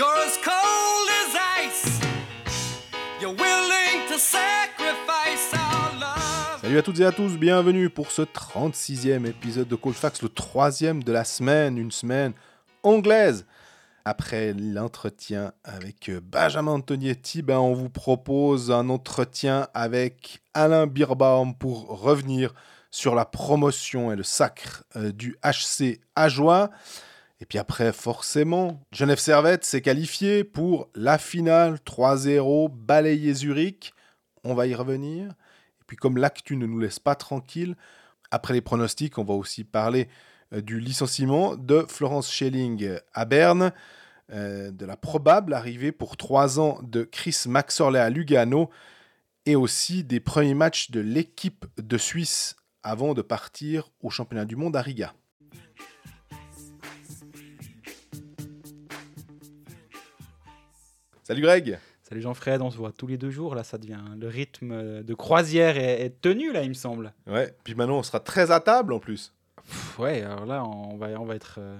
You're as cold as ice. You're willing to sacrifice our love. Salut à toutes et à tous, bienvenue pour ce 36e épisode de Colfax, le troisième de la semaine, une semaine anglaise. Après l'entretien avec Benjamin Antonietti, ben on vous propose un entretien avec Alain Birbaum pour revenir sur la promotion et le sacre euh, du HC Ajoie. Et puis après, forcément, Genève Servette s'est qualifié pour la finale 3-0, balayé Zurich. On va y revenir. Et puis comme l'actu ne nous laisse pas tranquille, après les pronostics, on va aussi parler euh, du licenciement de Florence Schelling à Berne, euh, de la probable arrivée pour trois ans de Chris Maxorley à Lugano, et aussi des premiers matchs de l'équipe de Suisse avant de partir au championnat du monde à Riga. Salut Greg Salut Jean-Fred, on se voit tous les deux jours, là ça devient le rythme de croisière est, est tenu là il me semble. Ouais, puis maintenant on sera très à table en plus. Pff, ouais, alors là on va, on va être... euh,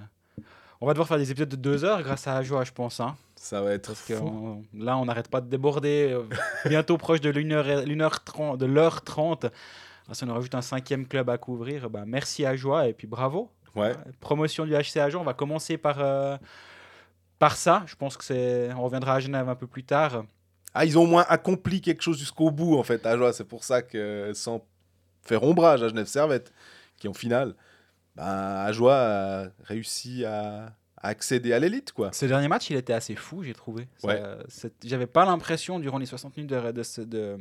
On va devoir faire des épisodes de deux heures grâce à Joie je pense. Hein, Ça va être parce que on- là on n'arrête pas de déborder, euh, bientôt proche de l'heure 30. De l'heure 30. Ah, si on rajoute un cinquième club à couvrir, bah, merci à Joie et puis bravo. Ouais, Promotion du HC Agen, on va commencer par, euh, par ça. Je pense que c'est... On reviendra à Genève un peu plus tard. Ah, ils ont au moins accompli quelque chose jusqu'au bout, en fait, à Joie. C'est pour ça que, sans faire ombrage à Genève Servette, qui en finale, bah, Ajoie a réussi à, accéder à l'élite, quoi. Ce dernier match, il était assez fou, j'ai trouvé. Ouais. J'avais pas l'impression, durant les 60 minutes de, de ce- de-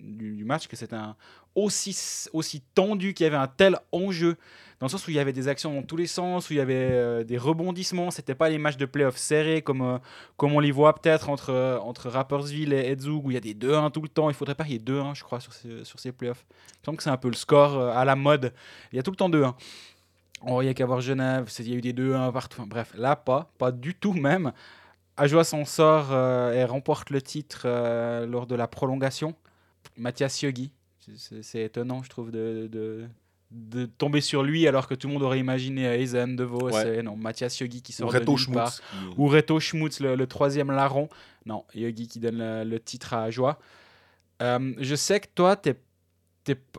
du, du match, que c'était un aussi, aussi tendu, qu'il y avait un tel enjeu. Dans le sens où il y avait des actions dans tous les sens, où il y avait euh, des rebondissements. C'était pas les matchs de playoff serrés comme, euh, comme on les voit peut-être entre, euh, entre Rapperswil et Edzug, où il y a des 2-1 tout le temps. Il faudrait pas qu'il y ait 2-1, je crois, sur ces, sur ces playoffs. Il semble que c'est un peu le score à la mode. Il y a tout le temps 2-1. Oh, il y a qu'à voir Genève, il y a eu des 2-1 partout. Bref, là, pas, pas du tout même. Ajoie s'en sort et remporte le titre lors de la prolongation. Mathias Yogi, c'est- étonnant, je trouve, de, de, de tomber sur lui alors que tout le monde aurait imaginé Eisen, De Vos. Ouais. et Non, Mathias Yogi qui Ou sort de Reto nulle part. Schmutz. qui- Ou Reto Schmutz, le, le troisième larron. Non, Yogi qui donne le, le titre à Ajoie. Euh, je sais que toi, t'es-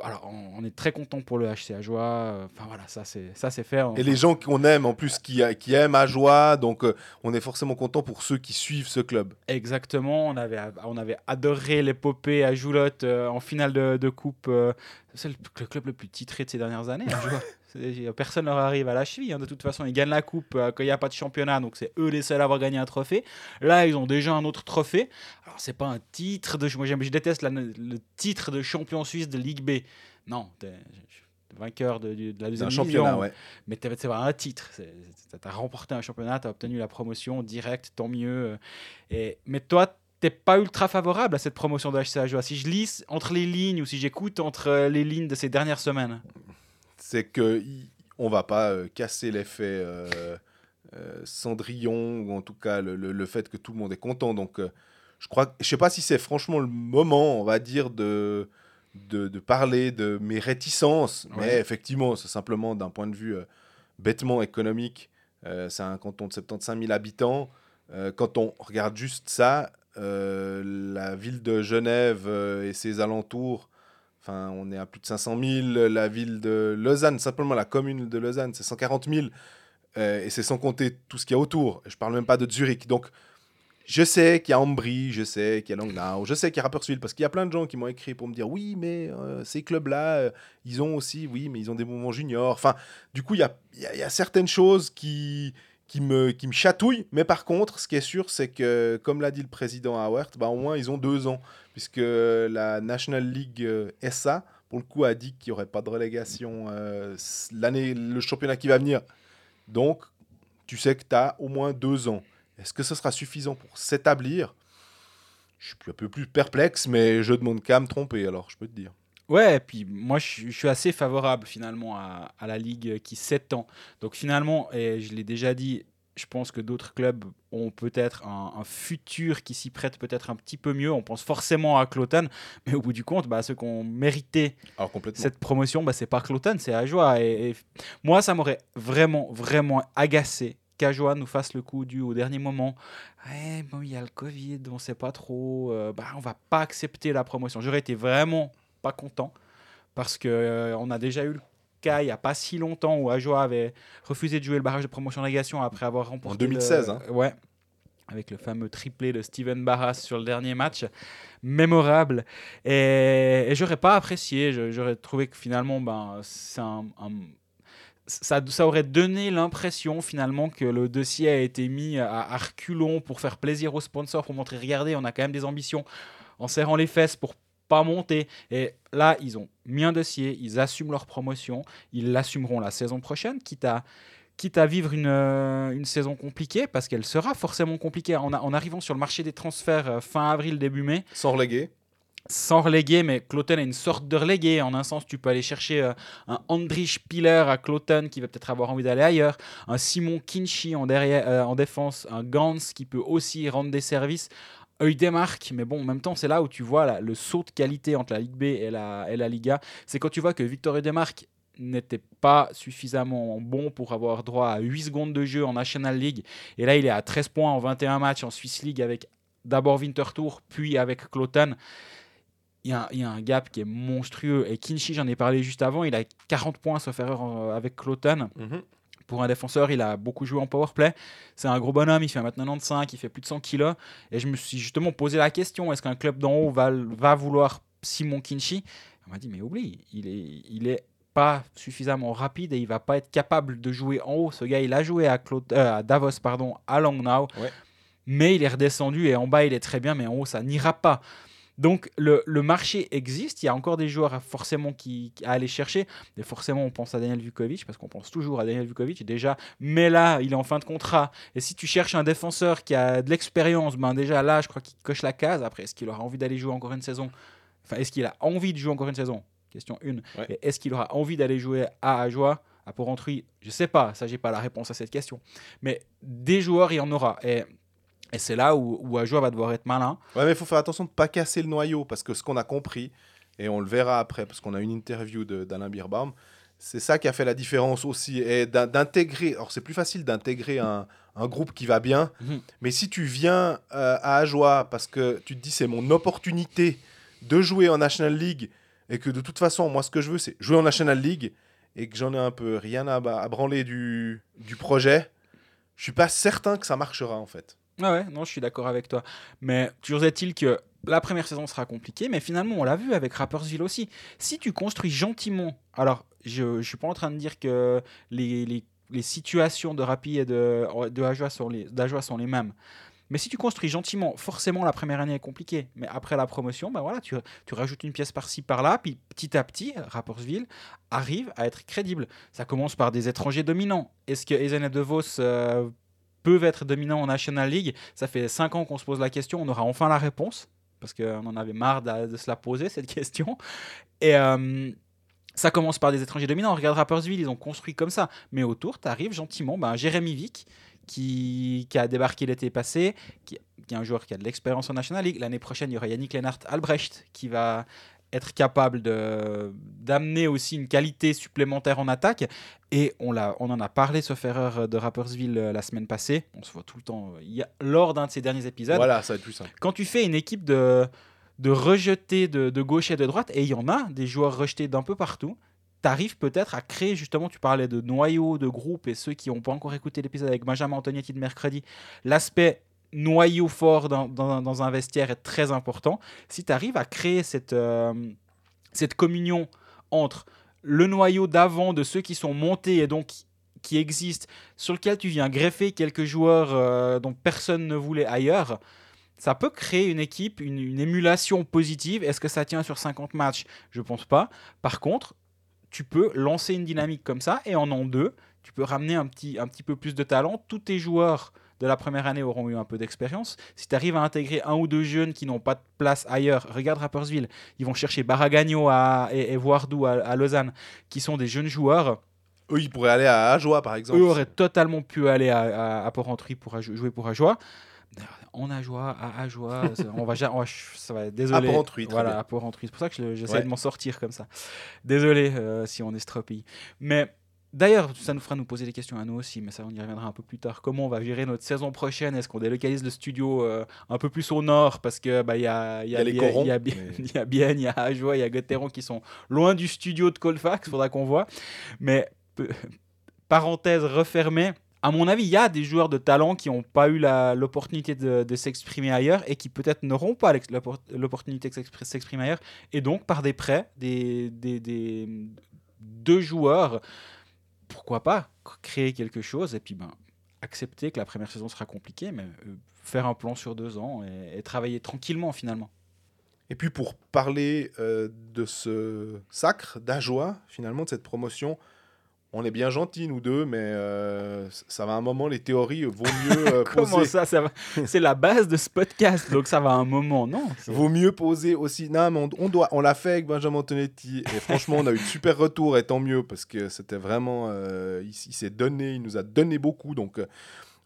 alors, on, est très content pour le HC Ajoie. euh, Enfin voilà, ça c'est, ça c'est fait. Et les gens qu'on aime, en plus, qui, qui aiment Ajoie, donc euh, on est forcément content pour ceux qui suivent ce club. Exactement, on avait, on avait adoré l'épopée à Joulotte euh, en finale de, de coupe. euh, c'est le, le club le plus titré de ces dernières années. Personne leur arrive à la cheville. hein, De toute façon, ils gagnent la coupe euh, quand il n'y a pas de championnat, donc c'est eux les seuls à avoir gagné un trophée. Là, ils ont déjà un autre trophée. Alors, c'est pas un titre de. Moi, je déteste la- le titre de champion suisse de Ligue B. Non, vainqueur de, la deuxième un championnat, ouais. Mais tu c'est un titre. Tu as remporté un championnat, tu as obtenu la promotion direct, tant mieux. Et, mais toi, t'es pas ultra favorable à cette promotion de HC Ajoie. Si je lis entre les lignes ou si j'écoute entre euh, les lignes de ces dernières semaines. C'est que on va pas euh, casser l'effet euh, euh, Cendrillon ou en tout cas le, le- le fait que tout le monde est content. Donc je crois, je sais pas si c'est franchement le moment, on va dire de de, de parler de mes réticences, mais effectivement c'est simplement d'un point de vue bêtement économique. C'est un canton de 75 000 habitants. Quand on regarde juste ça, euh, la ville de Genève euh, et ses alentours Enfin, on est à plus de 500 000. La ville de Lausanne, simplement la commune de Lausanne, c'est 140 000. euh, et c'est sans compter tout ce qu'il y a autour. Je parle même pas de Zurich. Donc, je sais qu'il y a Ambry, je sais qu'il y a Langnau, je sais qu'il y a Rapperswil, parce qu'il y a plein de gens qui m'ont écrit pour me dire oui, mais euh, ces clubs-là, euh, ils ont aussi, oui, mais ils ont des mouvements juniors. Enfin, du coup, il y a, y a- y a certaines choses qui, qui, me, qui me chatouillent. Mais par contre, ce qui est sûr, c'est que, comme l'a dit le président Howard, bah, au moins, ils ont deux ans puisque la National League euh, SA, pour le coup, a dit qu'il n'y aurait pas de relégation euh, l'année, le championnat qui va venir. Donc, tu sais que tu as au moins deux ans. Est-ce que ce sera suffisant pour s'établir? Je suis un peu plus perplexe, mais je demande qu'à me tromper, alors je peux te dire. Ouais, et puis moi je, suis- je suis assez favorable finalement à, à la ligue qui s'étend. Donc finalement, et je l'ai déjà dit, je pense que d'autres clubs ont peut-être un, un futur qui s'y prête peut-être un petit peu mieux. On pense forcément à Cloton, mais au bout du compte, bah, ceux qui ont mérité Alors complètement. cette promotion, bah, c'est pas Cloton, c'est. Et, et moi, ça m'aurait vraiment, vraiment agacé qu'Ajoa nous fasse le coup du au dernier moment. Eh, bon, il y a le Covid, on sait pas trop. euh, bah, on va pas accepter la promotion. J'aurais été vraiment pas content parce que euh, on a déjà eu le il y a pas si longtemps où Ajoa avait refusé de jouer le barrage de promotion négation après avoir remporté. le- 2016, hein. Ouais. Avec le fameux triplé de Steven Barras sur le dernier match, mémorable. Et, et j'aurais pas apprécié. J'aurais trouvé que finalement, ben, c'est un, un- ça, ça aurait donné l'impression finalement que le dossier a été mis à, à reculons pour faire plaisir aux sponsors, pour montrer, regardez, on a quand même des ambitions, en serrant les fesses pour pas monter. Et là, ils ont mis un dossier, ils assument leur promotion, ils l'assumeront la saison prochaine, quitte à, quitte à vivre une, euh, une saison compliquée, parce qu'elle sera forcément compliquée en, a- en arrivant sur le marché des transferts euh, fin avril, début mai Sans reléguer. sans reléguer, mais Cloten est une sorte de relégué. En un sens, tu peux aller chercher euh, un Andrich Piller à Cloten qui va peut-être avoir envie d'aller ailleurs, un Simon Kinchy en, derrière, euh, en défense, un Gans qui peut aussi rendre des services. Œil des marques, mais bon, en même temps, c'est là où tu vois le saut de qualité entre la Ligue B et la, et la Liga. C'est quand tu vois que Victor Eudemark n'était pas suffisamment bon pour avoir droit à 8 secondes de jeu en National League. Et là, il est à 13 points en 21 matchs en Swiss League avec d'abord Winterthur, puis avec Cloten. Il y, a, un gap qui est monstrueux. Et Kinchy, j'en ai parlé juste avant, il a 40 points sauf erreur en- avec Cloten. Mhm. Pour un défenseur, il a beaucoup joué en powerplay. C'est un gros bonhomme, il fait 1m95, il fait plus de 100 kilos. Et je me suis justement posé la question est-ce qu'un club d'en haut va, va vouloir Simon Kinchy? On m'a dit mais oublie, il est, il est pas suffisamment rapide et il va pas être capable de jouer en haut. Ce gars, il a joué à, euh, à Davos pardon, à Langnau, Ouais. mais il est redescendu et en bas, il est très bien, mais en haut, ça n'ira pas. Donc le, le marché existe, il y a encore des joueurs à- forcément qui, à aller chercher. Et forcément, on pense à Daniel Vukovic, parce qu'on pense toujours à Daniel Vukovic déjà. Mais là, il est en fin de contrat. Et si tu cherches un défenseur qui a de l'expérience, ben déjà là, je crois qu'il coche la case. Après, est-ce qu'il aura envie d'aller jouer encore une saison? Enfin, est-ce qu'il a envie de jouer encore une saison? Question 1. Ouais. Et est-ce qu'il aura envie d'aller jouer à Ajoie à Porrentruy? Je sais pas, ça j'ai pas la réponse à cette question. Mais des joueurs, il y en aura. Et, et c'est là où, où Ajoie va devoir être malin. Ouais, mais il faut faire attention de ne pas casser le noyau, parce que ce qu'on a compris, et on le verra après, parce qu'on a une interview d'Alain Birbaum, c'est ça qui a fait la différence aussi, et d'in- d'intégrer, alors c'est plus facile d'intégrer un, un groupe qui va bien, Mhm. mais si tu viens euh, à Ajoie, parce que tu te dis c'est mon opportunité de jouer en National League, et que de toute façon, moi ce que je veux, c'est jouer en National League, et que j'en ai un peu rien à branler du, du projet, je suis pas certain que ça marchera en fait. Ouais, ouais, non, je suis d'accord avec toi. Mais toujours est-il que la première saison sera compliquée, mais finalement, on l'a vu avec Rappersville aussi. Si tu construis gentiment, alors je ne suis pas en train de dire que les, les, les situations de Rappi et de, de sont, les, d'Ajoie sont les mêmes. Mais si tu construis gentiment, forcément la première année est compliquée. Mais après la promotion, ben voilà, tu, tu rajoutes une pièce par-ci par-là, puis petit à petit, Rappersville arrive à être crédible. Ça commence par des étrangers dominants. Est-ce que Ezen et De Vos euh, peuvent être dominants en National League Ça fait 5 ans qu'on se pose la question, on aura enfin la réponse, parce qu'on en avait marre de, se la poser, cette question. Et euh, ça commence par des étrangers dominants. Regarde Rappersville, ils ont construit comme ça. Mais autour, tu arrives gentiment, ben, Jérémy Vick, qui, qui a débarqué l'été passé, qui, qui est un joueur qui a de l'expérience en National League. L'année prochaine, il y aura Yannick Lennart Albrecht, qui va être capable d'amener aussi une qualité supplémentaire en attaque. Et on l'a on en a parlé sauf erreur de Rappersville euh, la semaine passée. On se voit tout le temps euh, il y a- lors d'un de ces derniers épisodes. Voilà, ça va être plus simple. quand tu fais une équipe de, de rejetés de, de gauche et de droite, et il y en a des joueurs rejetés d'un peu partout, tu arrives peut-être à créer, justement, tu parlais de noyau, de groupe, et ceux qui n'ont pas encore écouté l'épisode avec Benjamin Antonietti de mercredi, l'aspect noyau fort dans, un vestiaire est très important. Si tu arrives à créer cette, euh, cette communion entre le noyau d'avant de ceux qui sont montés et donc qui existent, sur lequel tu viens greffer quelques joueurs euh, dont personne ne voulait ailleurs, ça peut créer une équipe, une, une émulation positive. Est-ce que ça tient sur 50 matchs? Je pense pas. Par contre, tu peux lancer une dynamique comme ça et en an deux, tu peux ramener un petit, un petit peu plus de talent. Tous tes joueurs de la première année auront eu un peu d'expérience. Si tu arrives à intégrer un ou deux jeunes qui n'ont pas de place ailleurs, regarde Rappersville, ils vont chercher Baragagno à, et, et Voardou à, à Lausanne, qui sont des jeunes joueurs. Eux, ils pourraient aller à Ajoie, par exemple. Eux auraient totalement pu aller à, à, à Porrentruy pour jouer pour Ajoie. En Ajoie, à Ajoie, ça- on va, on va- ça va désolé. À Porrentruy, très Voilà, à Porrentruy. C'est pour ça que je- j'essaie Ouais. de m'en sortir comme ça. Désolé euh, si on estropille. Mais D'ailleurs, ça nous fera nous poser des questions à nous aussi, mais ça, on y reviendra un peu plus tard. Comment on va gérer notre saison prochaine? Est-ce qu'on délocalise le studio euh, un peu plus au nord? Parce que bah, y a, y, a, y a les Bien- corons, il y a Bien- mais- il y a Bienne, il y a Ajoie, il y a Gotteron qui sont loin du studio de Colfax, faudra qu'on voit. Mais parenthèse refermée. À mon avis, il y a des joueurs de talent qui n'ont pas eu l'opportunité de, de s'exprimer ailleurs et qui peut-être n'auront pas l'opportunité de s'expr- s'exprimer ailleurs. Et donc, par des prêts, des, des, des- deux joueurs, pourquoi pas créer quelque chose et puis ben, accepter que la première saison sera compliquée, mais euh, faire un plan sur deux ans et, travailler tranquillement finalement. Et puis pour parler euh, de ce sacre d'Ajoie, finalement, de cette promotion, on est bien gentils, nous deux, mais euh, ça va un moment, les théories vaut mieux euh, Comment poser. ça, ça va? C'est la base de ce podcast, donc ça va un moment, non? Vaut mieux poser aussi. Non, mais on, on doit, on l'a fait avec Benjamin Antonetti et franchement, on a eu de super retours et tant mieux parce que c'était vraiment. euh, il, il s'est donné, il nous a donné beaucoup. Donc, euh,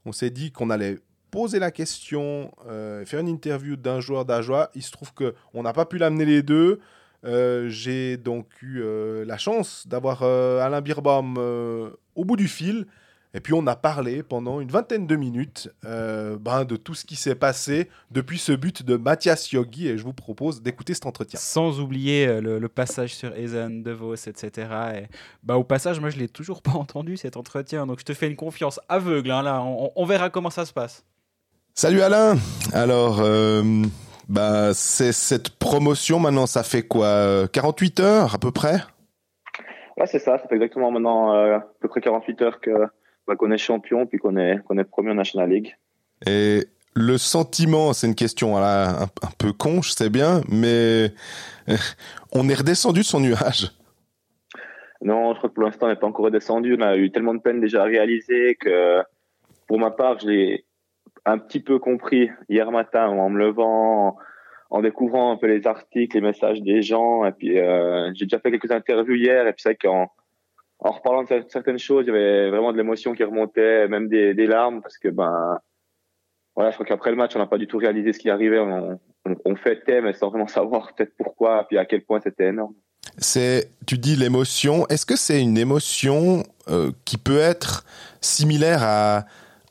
on s'est dit qu'on allait poser la question, euh, faire une interview d'un joueur d'Ajoie. Il se trouve que on n'a pas pu l'amener les deux. Euh, J'ai donc eu euh, la chance d'avoir euh, Alain Birbaum euh, au bout du fil. Et puis on a parlé pendant une vingtaine de minutes euh, ben, de tout ce qui s'est passé depuis ce but de Mathias Yogi et je vous propose d'écouter cet entretien. Sans oublier le, le passage sur Ezen, De Vos, etc. Et, bah, au passage, moi je l'ai toujours pas entendu cet entretien, donc je te fais une confiance aveugle. hein, là, on, on verra comment ça se passe. Salut Alain Alors, euh, bah, c'est cette promotion maintenant, ça fait quoi euh, 48 heures à peu près? Ouais, c'est ça. Ça fait exactement maintenant euh, à peu près 48 heures que bah, qu'on est champion puis qu'on est qu'on est premier en National League. Et le sentiment, c'est une question voilà, un, un peu con, je sais bien, mais euh, on est redescendu de son nuage? Non, je crois que pour l'instant on n'est pas encore redescendu. On a eu tellement de peine déjà à réaliser que pour ma part, je l'ai un petit peu compris hier matin en me levant, en, découvrant un peu les articles, les messages des gens. Et puis euh, j'ai déjà fait quelques interviews hier et puis c'est vrai qu'en en reparlant de cer- certaines choses, il y avait vraiment de l'émotion qui remontait, même des, larmes, parce que ben voilà, je crois qu'après le match, on n'a pas du tout réalisé ce qui arrivait. On, on, on fêtait, mais sans vraiment savoir peut-être pourquoi, puis à quel point c'était énorme. C'est, tu dis l'émotion. Est-ce que c'est une émotion euh, qui peut être similaire à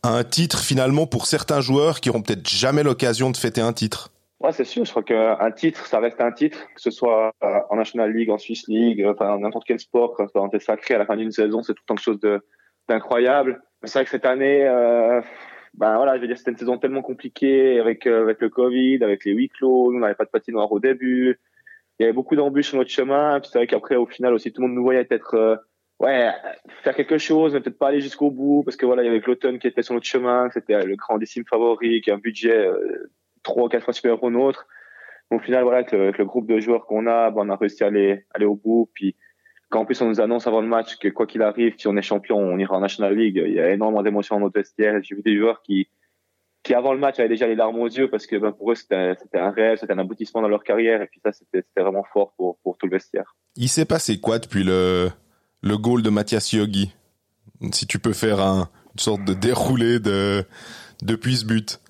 un titre finalement pour certains joueurs qui auront peut-être jamais l'occasion de fêter un titre Ouais, c'est sûr. Je crois qu'un titre, ça reste un titre, que ce soit euh, en National League, en Swiss League, euh, enfin n'importe quel sport, quand est sacré à la fin d'une saison, c'est tout le temps quelque chose d'incroyable. C'est vrai que cette année, euh, ben voilà, je veux dire, c'était une saison tellement compliquée avec avec le Covid, avec les huis clos. On n'avait pas de patinoire au début. Il y avait beaucoup d'embûches sur notre chemin. Puis c'est vrai qu'après, au final, aussi, tout le monde nous voyait euh, ouais, faire quelque chose, mais peut-être pas aller jusqu'au bout, parce que voilà, il y avait l'automne qui était sur notre chemin, c'était le grandissime favori, qui a un budget euh, trois ou quatre fois supérieur au nôtre. Au final, voilà, avec le, groupe de joueurs qu'on a, ben, on a réussi à aller, aller au bout. Puis quand en plus on nous annonce avant le match que quoi qu'il arrive, si on est champion, on ira en National League, il y a énormément d'émotions dans notre vestiaire. J'ai vu des joueurs qui, qui avant le match avaient déjà les larmes aux yeux parce que ben, pour eux c'était un rêve, c'était un aboutissement dans leur carrière. Et puis ça, c'était vraiment fort pour, pour tout le vestiaire. Il s'est passé quoi depuis le, le goal de Mathias Yogi Si tu peux faire un, une sorte de déroulé de, depuis ce but.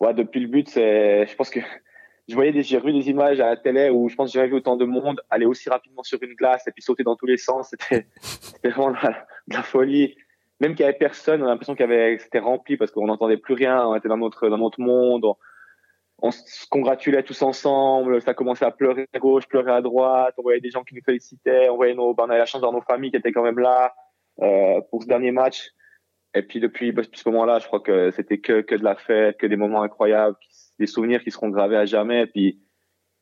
Ouais, depuis le but, c'est, je pense que je voyais des, j'ai revu des images à la télé où je pense que j'ai jamais vu autant de monde aller aussi rapidement sur une glace et puis sauter dans tous les sens. C'était, vraiment de la, folie. Même qu'il y avait personne, on a l'impression qu'il y avait, c'était rempli parce qu'on n'entendait plus rien, on était dans notre, dans notre monde, on, on se congratulait tous ensemble, ça commençait à pleurer à gauche, pleurer à droite, on voyait des gens qui nous félicitaient, on voyait nos, ben, on avait la chance d'avoir nos familles qui étaient quand même là, euh, pour ce dernier match. Et puis depuis, depuis ce moment-là, je crois que c'était que, que de la fête, que des moments incroyables, des souvenirs qui seront gravés à jamais. Et puis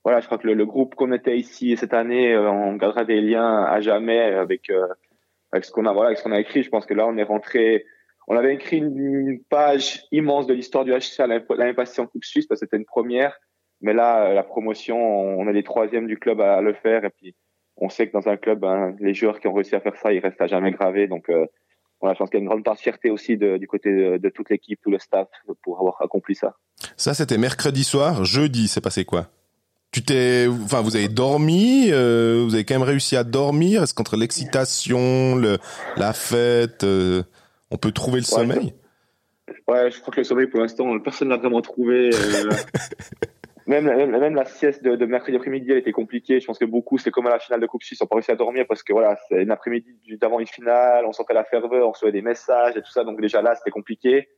voilà, je crois que le, le groupe qu'on était ici cette année, euh, on gardera des liens à jamais avec euh, avec ce qu'on a voilà, avec ce qu'on a écrit. Je pense que là, on est rentré. On avait écrit une, page immense de l'histoire du HCA l'année passée en Coupe Suisse parce que c'était une première. Mais là, euh, la promotion, on est les troisièmes du club à, le faire. Et puis, on sait que dans un club, ben, les joueurs qui ont réussi à faire ça, ils restent à jamais gravés. Donc, euh, voilà, je pense qu'il y a une grande part de fierté aussi du côté de, de toute l'équipe, tout le staff pour avoir accompli ça. Ça, c'était mercredi soir. Jeudi, c'est passé quoi? Tu t'es, enfin, vous avez dormi. euh, vous avez quand même réussi à dormir. Est-ce qu'entre l'excitation, le, la fête, euh, on peut trouver le Ouais, sommeil Ouais, je crois que le sommeil, pour l'instant, personne n'a vraiment trouvé. euh. même, même, même la sieste de, de mercredi après-midi, elle était compliquée. Je pense que beaucoup, c'est comme à la finale de Coupe Suisse, on pas réussi à dormir parce que voilà, c'est une après-midi d'avant une finale, on sentait la ferveur, on recevait des messages et tout ça. Donc déjà là, c'était compliqué.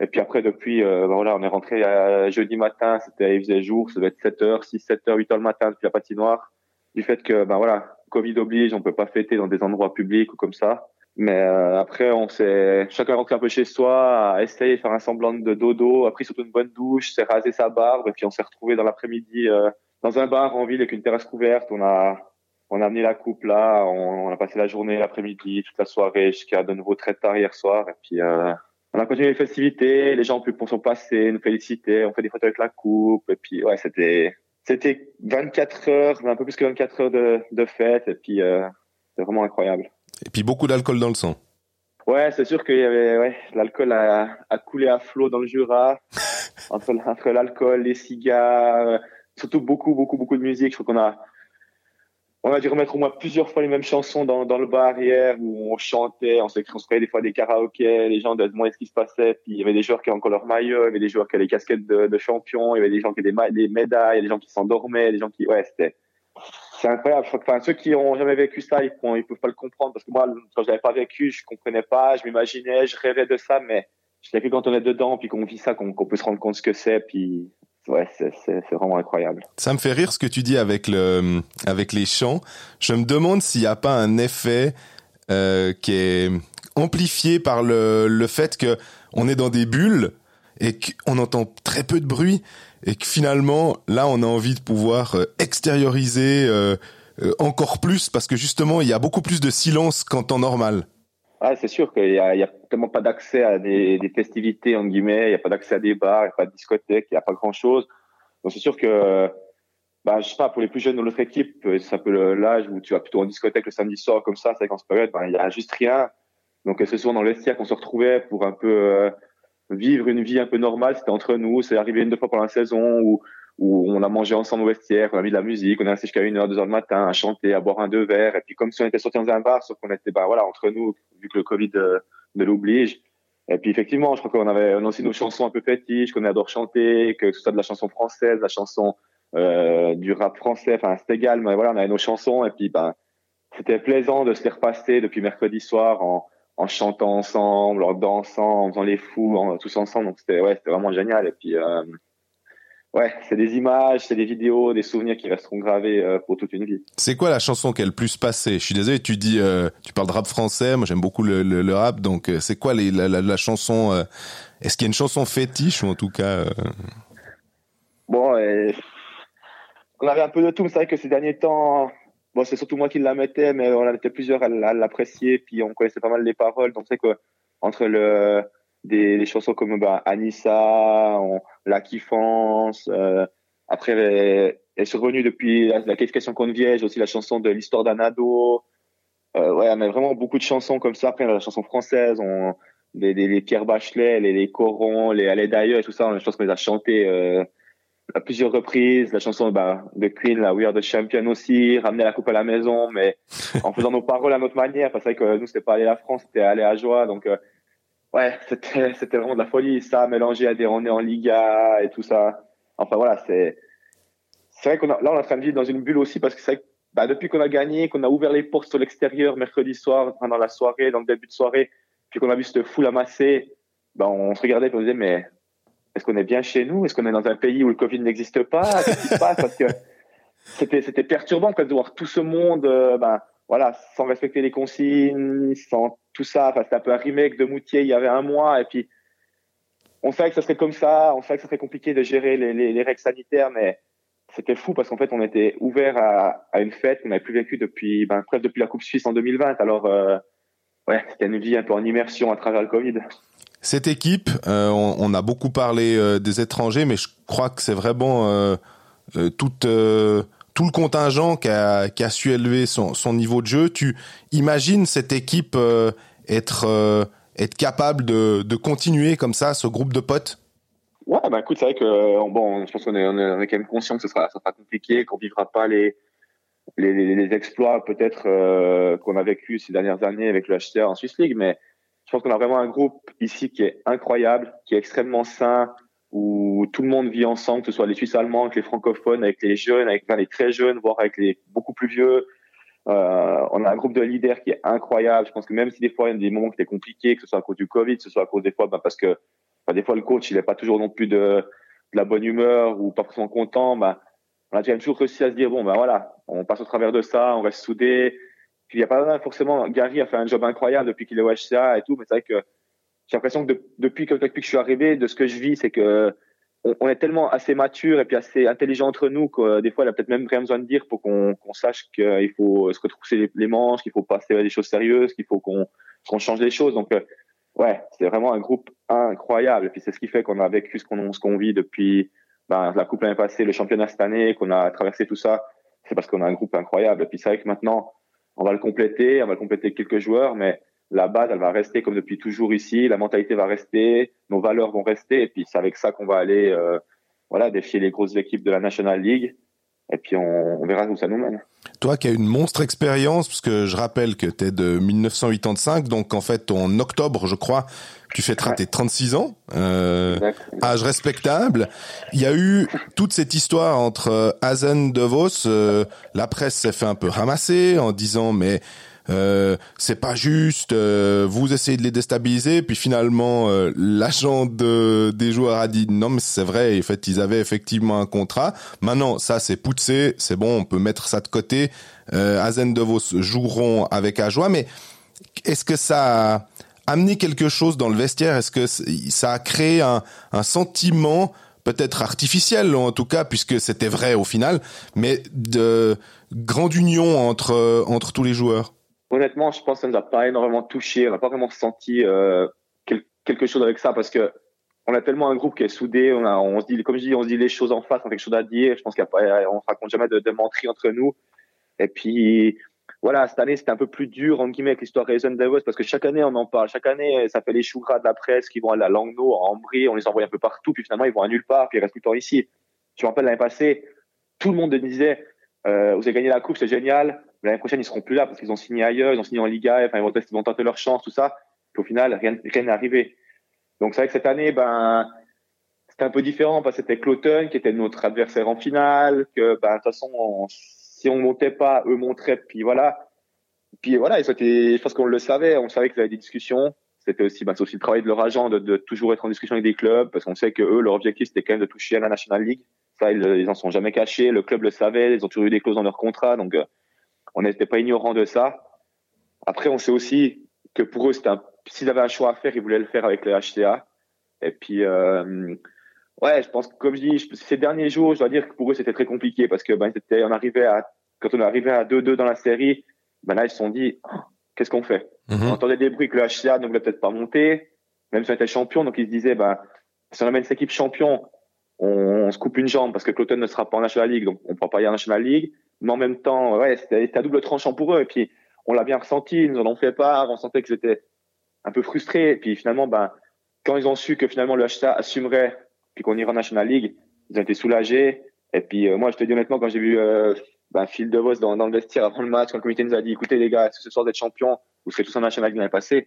Et puis après, depuis, euh, ben voilà, on est rentré à jeudi matin, c'était, il faisait jour, ça devait être 7 h 6, 7 h 8 h le matin depuis la patinoire. Du fait que, ben voilà, Covid oblige, on peut pas fêter dans des endroits publics ou comme ça. Mais euh, après, on s'est chacun rentré un peu chez soi, a essayé de faire un semblant de dodo, a pris surtout une bonne douche, s'est rasé sa barbe, et puis on s'est retrouvé dans l'après-midi euh, dans un bar en ville avec une terrasse couverte. On a on a amené la coupe là, on, on a passé la journée, l'après-midi, toute la soirée jusqu'à de nouveau très tard hier soir, et puis euh, on a continué les festivités, les gens ont pu sont passés, nous féliciter, on fait des photos avec la coupe, et puis ouais, c'était c'était 24 heures, un peu plus que 24 heures de, de fête, et puis euh, c'est vraiment incroyable. Et puis beaucoup d'alcool dans le sang. Ouais, c'est sûr qu'il y avait, ouais, l'alcool a, a coulé à flot dans le Jura. entre, entre l'alcool, les cigares, surtout beaucoup, beaucoup, beaucoup de musique. Je crois qu'on a, on a dû remettre au moins plusieurs fois les mêmes chansons dans, dans le bar hier où on chantait, on s'est créé des fois des karaokés, les gens devaient demander ce qui se passait. Puis il y avait des joueurs qui avaient encore leur maillot, il y avait des joueurs qui avaient des casquettes de, de champion, il y avait des gens qui avaient des, des médailles, il y avait des gens qui s'endormaient, des gens qui, ouais, c'était, c'est incroyable. Enfin, ceux qui ont jamais vécu ça, ils, ne peuvent pas le comprendre parce que moi, quand je l'avais pas vécu, je comprenais pas, je m'imaginais, je rêvais de ça, mais je sais que quand on est dedans, puis qu'on vit ça, qu'on peut se rendre compte ce que c'est, puis ouais, c'est vraiment incroyable. Ça me fait rire ce que tu dis avec le avec les chants. Je me demande s'il n'y a pas un effet euh, qui est amplifié par le le fait que on est dans des bulles et qu'on entend très peu de bruit et que finalement là on a envie de pouvoir euh, extérioriser euh, euh, encore plus parce que justement il y a beaucoup plus de silence qu'en temps normal. Ah, c'est sûr qu'il y a, tellement pas d'accès à des, festivités en guillemets, il y a pas d'accès à des bars, il n'y a pas de discothèques, il n'y a pas grand chose. Donc c'est sûr que bah, je sais pas, pour les plus jeunes de notre équipe, c'est un peu l'âge où tu vas plutôt en discothèque le samedi soir comme ça, c'est qu'en ce période, ben, il y a juste rien. Donc c'est souvent dans le vestiaire qu'on se retrouvait pour un peu vivre une vie un peu normale, c'était entre nous. C'est arrivé une deux fois pendant la saison où, où on a mangé ensemble au vestiaire, on a mis de la musique, on est resté jusqu'à une heure, deux heures du matin à chanter, à boire un deux verres. Et puis comme si on était sorti dans un bar, sauf qu'on était bah voilà entre nous vu que le Covid euh, ne l'oblige. Et puis effectivement, je crois qu'on avait a aussi nos chansons un peu fétiches, qu'on adore chanter, que ce soit de la chanson française, la chanson euh, du rap français, enfin c'est égal, mais voilà, on avait nos chansons et puis ben c'était plaisant de se les repasser depuis mercredi soir en en chantant ensemble, en dansant, en faisant les fous, tous ensemble. Donc c'était ouais, c'était vraiment génial. Et puis euh, ouais, c'est des images, c'est des vidéos, des souvenirs qui resteront gravés euh, pour toute une vie. C'est quoi la chanson qui a le plus passé Je suis désolé, tu dis, euh, tu parles de rap français. Moi, j'aime beaucoup le, le, le, rap. Donc, euh, c'est quoi les, la, la, la, chanson euh, Est-ce qu'il y a une chanson fétiche ou en tout cas Bon, on avait un peu de tout. C'est vrai que ces derniers temps, bon, c'est surtout moi qui la mettais, mais on était plusieurs à, l'apprécier, puis on connaissait pas mal les paroles. Donc c'est que entre le des, des, chansons comme bah, Anissa, on, La Kiffance, euh, après elle est survenue depuis la, la qualification contre Viège, aussi la chanson de l'histoire d'un ado. Euh, ouais, on a vraiment beaucoup de chansons comme ça. Après, la chanson française, on, les, les, les Pierre Bachelet, les, les Corons, les Allez d'ailleurs tout ça, je pense qu'on les a chantées euh, à plusieurs reprises. La chanson bah, de Queen, la We Are the Champion aussi, ramener la coupe à la maison, mais en faisant nos paroles à notre manière. Parce que nous, c'était pas aller à la France, c'était aller à joie. Donc, euh, ouais, c'était, c'était vraiment de la folie. Ça, mélangé à des on est en Liga et tout ça. Enfin, voilà, c'est, c'est vrai qu'on a, là, on est en train de vivre dans une bulle aussi parce que c'est vrai que, bah, depuis qu'on a gagné, qu'on a ouvert les portes sur l'extérieur mercredi soir, pendant la soirée, dans le début de soirée, puis qu'on a vu cette foule amasser, bah, on se regardait et on se disait, mais est-ce qu'on est bien chez nous? Est-ce qu'on est dans un pays où le Covid n'existe pas? Qu'est-ce qui se passe? Parce que c'était c'était perturbant de voir tout ce monde, euh, ben voilà, sans respecter les consignes, sans tout ça. Enfin, c'était un peu un remake de Moutier il y avait un mois, et puis on savait que ça serait comme ça, on savait que ça serait compliqué de gérer les, les, les règles sanitaires, mais c'était fou parce qu'en fait, on était ouvert à, à une fête qu'on n'avait plus vécue depuis, ben, presque depuis la Coupe Suisse en 2020. Alors, euh, ouais, c'était une vie un peu en immersion à travers le Covid. Cette équipe, euh, on, on, a beaucoup parlé euh, des étrangers, mais je crois que c'est vraiment euh, euh tout, euh, tout le contingent qui a, qui a su élever son, son, niveau de jeu. Tu imagines cette équipe être, être capable de, de continuer comme ça, ce groupe de potes? Ouais, bah écoute, c'est vrai que bon, je pense qu'on est, on est, quand même conscient que ce sera, ça sera compliqué, qu'on vivra pas les les, les, les exploits peut-être qu'on a vécu ces dernières années avec le HCR en Swiss League, mais je pense qu'on a vraiment un groupe ici qui est incroyable, qui est extrêmement sain. où tout le monde vit ensemble, que ce soit les Suisses allemands, avec les francophones, avec les jeunes, avec les très jeunes, voire avec les beaucoup plus vieux. Euh, on a un groupe de leaders qui est incroyable. Je pense que même si des fois il y a des moments qui étaient compliqués, que ce soit à cause du Covid, que ce soit à cause des fois, bah, parce que bah, des fois le coach il n'est pas toujours non plus de, la bonne humeur ou pas forcément content, bah, on a toujours réussi à se dire bon ben voilà, on passe au travers de ça, on reste soudés. Il y a pas forcément Gary a fait un job incroyable depuis qu'il est au HCA et tout, mais c'est vrai que j'ai l'impression que depuis, que depuis que je suis arrivé, de ce que je vis, c'est que on, est tellement assez mature et puis assez intelligent entre nous que des fois, il a peut-être même rien besoin de dire pour qu'on sache qu'il faut se retrousser les, manches, qu'il faut passer à des choses sérieuses, qu'il faut qu'on change les choses. Donc, euh, ouais, c'est vraiment un groupe incroyable. Et puis, c'est ce qui fait qu'on a vécu ce qu'on qu'on vit depuis ben, la Coupe l'année passée, le championnat cette année, qu'on a traversé tout ça. C'est parce qu'on a un groupe incroyable. Et puis, c'est vrai que maintenant, on va le compléter, on va le compléter quelques joueurs, mais la base, elle va rester comme depuis toujours ici, la mentalité va rester, nos valeurs vont rester, et puis c'est avec ça qu'on va aller euh, voilà, défier les grosses équipes de la National League, et puis on, verra où ça nous mène. Toi qui as une monstre expérience, parce que je rappelle que tu es de 1985, donc en fait en octobre, je crois, tu fêteras tes 36 ans, euh, âge respectable. Il y a eu toute cette histoire entre Hazen DeVos, euh, la presse s'est fait un peu ramasser en disant mais euh, c'est pas juste, euh, vous essayez de les déstabiliser, puis finalement euh, l'agent de, des joueurs a dit non mais c'est vrai, en fait ils avaient effectivement un contrat. Maintenant ça c'est poussé, c'est bon, on peut mettre ça de côté. Euh, Azen Devos joueront avec Ajoie, mais est-ce que ça a amené quelque chose dans le vestiaire? Est-ce que ça a créé un, un sentiment peut-être artificiel en tout cas puisque c'était vrai au final, mais de grande union entre entre tous les joueurs? Honnêtement, je pense que ça nous a pas énormément touché. On n'a pas vraiment senti euh, quelque chose avec ça parce que on a tellement un groupe qui est soudé. On, se dit, comme je dis, on se dit les choses en face, on a quelque chose à dire. Je pense qu'on ne raconte jamais de, de entre nous. Et puis, voilà, cette année, c'était un peu plus dur, en guillemets, avec l'histoire Raisin Davos, parce que chaque année, on en parle. Chaque année, ça fait les choux gras de la presse qui vont à la Langnau, à Ambry, on les envoie un peu partout, puis finalement, ils vont à nulle part, puis ils restent tout le temps ici. Je me rappelle l'année passée, tout le monde disait, euh, vous avez gagné la coupe, c'est génial. L'année prochaine, ils seront plus là parce qu'ils ont signé ailleurs, ils ont signé en Liga, enfin, ils vont, tenter leur chance, tout ça. Puis au final, rien n'est arrivé. Donc c'est vrai que cette année, ben, c'était un peu différent parce que c'était Cloton qui était notre adversaire en finale, que ben, de toute façon, si on montait pas, eux montraient, puis voilà. Puis voilà, étaient, je pense qu'on le savait, on savait qu'ils avaient des discussions. C'était aussi, ben, aussi le travail de leur agent de, de, toujours être en discussion avec des clubs parce qu'on sait que eux, leur objectif, c'était quand même de toucher à la National League. Ça, ils, ils en sont jamais cachés. Le club le savait, ils ont toujours eu des clauses dans leur contrat, donc euh, on n'était pas ignorant de ça. Après, on sait aussi que pour eux, s'ils avaient un choix à faire, ils voulaient le faire avec le HTA. Et puis, euh, ouais, je pense que comme je dis, ces derniers jours, je dois dire que pour eux, c'était très compliqué parce que ben, on arrivait à, quand on est arrivé à 2-2 dans la série, ben là, ils se sont dit, oh, qu'est-ce qu'on fait? Mhm. On entendait des bruits que le HTA ne voulait peut-être pas monter, même si on était champion. Donc, ils se disaient, ben, si on amène cette équipe champion, on, se coupe une jambe parce que Cloton ne sera pas en National League, donc on ne pourra pas y aller en National League mais en même temps, ouais, c'était à double tranchant pour eux. Et puis, on l'a bien ressenti, ils nous en ont fait part, on sentait qu'ils étaient un peu frustrés. Et puis, finalement, ben, quand ils ont su que finalement le HTA assumerait, puis qu'on irait en National League, ils ont été soulagés. Et puis, euh, moi, je te dis honnêtement, quand j'ai vu euh, ben, Phil DeVos dans, dans le vestiaire avant le match, quand le comité nous a dit, écoutez les gars, ce soir d'être champion, vous serez tous en National League l'année passée,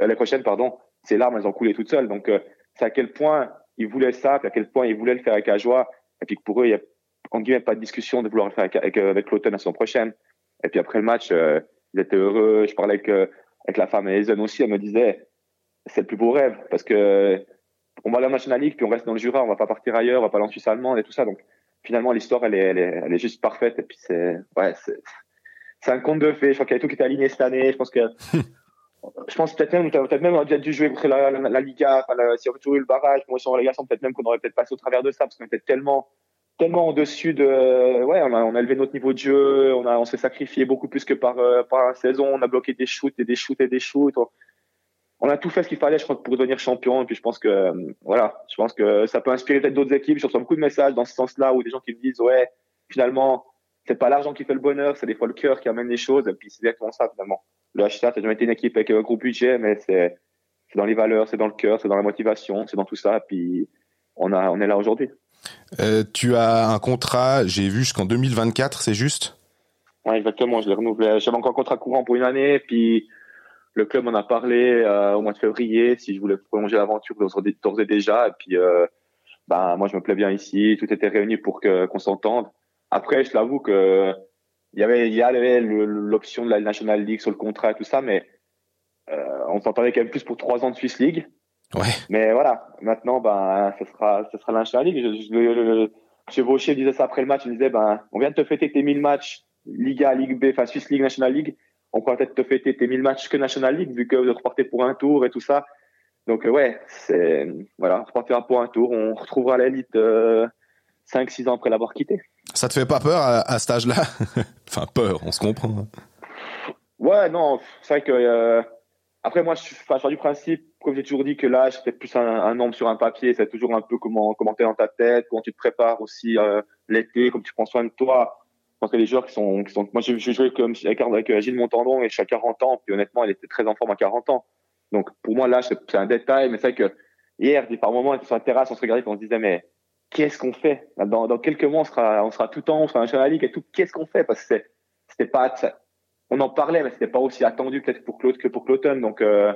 euh, l'année prochaine, pardon, ces larmes, elles ont coulé toutes seules. Donc, euh, c'est à quel point ils voulaient ça, puis à quel point ils voulaient le faire avec la joie. Et puis pour eux, il y a en guillemets, pas de discussion de vouloir le faire avec, avec, euh, avec l'automne la saison prochaine. Et puis après le match, euh, ils étaient heureux. Je parlais avec, euh, avec la femme Hazen aussi. Elle me disait, c'est le plus beau rêve parce que on va aller en National League, puis on reste dans le Jura, on va pas partir ailleurs, on va pas aller en Suisse allemande et tout ça. Donc finalement, l'histoire, elle est, elle est, elle est juste parfaite. Et puis c'est, ouais, c'est, c'est un conte de fées. Je crois qu'il y avait tout qui était aligné cette année. Je pense que, je pense peut-être même, peut-être même on aurait dû jouer contre la, la, Liga, enfin, si on avait eu le barrage, moi, la relégation, peut-être même qu'on aurait peut-être passé au travers de ça parce qu'on était tellement, tellement au-dessus de ouais on a, on a élevé notre niveau de jeu on a on s'est sacrifié beaucoup plus que par euh, par saison on a bloqué des shoots et des shoots et des shoots. On, a tout fait ce qu'il fallait je crois pour devenir champion. Et puis je pense que euh, voilà je pense que ça peut inspirer peut-être d'autres équipes. Je reçois beaucoup de messages dans ce sens-là où des gens qui me disent ouais finalement c'est pas l'argent qui fait le bonheur c'est des fois le cœur qui amène les choses. Et puis c'est exactement ça finalement. Le HTA ça a jamais été une équipe avec un gros budget mais c'est c'est dans les valeurs c'est dans le cœur c'est dans la motivation c'est dans tout ça. Et puis on a on est là aujourd'hui euh, tu as un contrat, j'ai vu jusqu'en 2024, c'est juste? Oui, exactement, je l'ai renouvelé. J'avais encore un contrat courant pour une année, puis le club m'en a parlé euh, au mois de février si je voulais prolonger l'aventure d'ores et déjà. Et puis, euh, ben moi je me plais bien ici, tout était réuni pour qu'on s'entende. Après, je l'avoue que il y avait il y avait l'option de la National League sur le contrat et tout ça, mais euh, on s'entendait quand même plus pour trois ans de Swiss League. Ouais. Mais voilà, maintenant, ben, ce sera, ce sera la National League. Je, je, le- le- Monsieur Vaucher disait ça après le match. Il disait, ben, on vient de te fêter tes 1000 matchs Liga, Ligue B, enfin Swiss League, National League. On pourra peut-être te fêter tes 1000 matchs que National League, vu que vous repartez pour un tour et tout ça. Donc, euh, ouais, c'est, voilà, on repartira pour un tour. On retrouvera l'élite euh, 5-6 ans après l'avoir quitté. Ça te fait pas peur à, à cet âge-là? Enfin, peur, on se comprend. hein. Ouais, non, c'est vrai que euh, après moi, je suis du principe, comme j'ai toujours dit, que l'âge c'est plus un, un nombre sur un papier, c'est toujours un peu comment comment t'es dans ta tête, comment tu te prépares aussi euh, l'été, comme tu prends soin de toi. Je que les joueurs qui sont, qui sont moi j'ai joué avec, avec euh, Gilles Montandon et je suis à 40 ans, puis honnêtement, il était très en forme à 40 ans. Donc pour moi l'âge c'est un détail, mais c'est vrai que hier, par moment, on était sur la terrasse, on se regardait, et on se disait mais qu'est-ce qu'on fait? Dans, quelques mois, on sera on sera tout haut, on sera la ligue et tout. Qu'est-ce qu'on fait? Parce que c'était pas on en parlait, mais c'était pas aussi attendu peut-être pour Claude que pour Cloton. Donc, euh,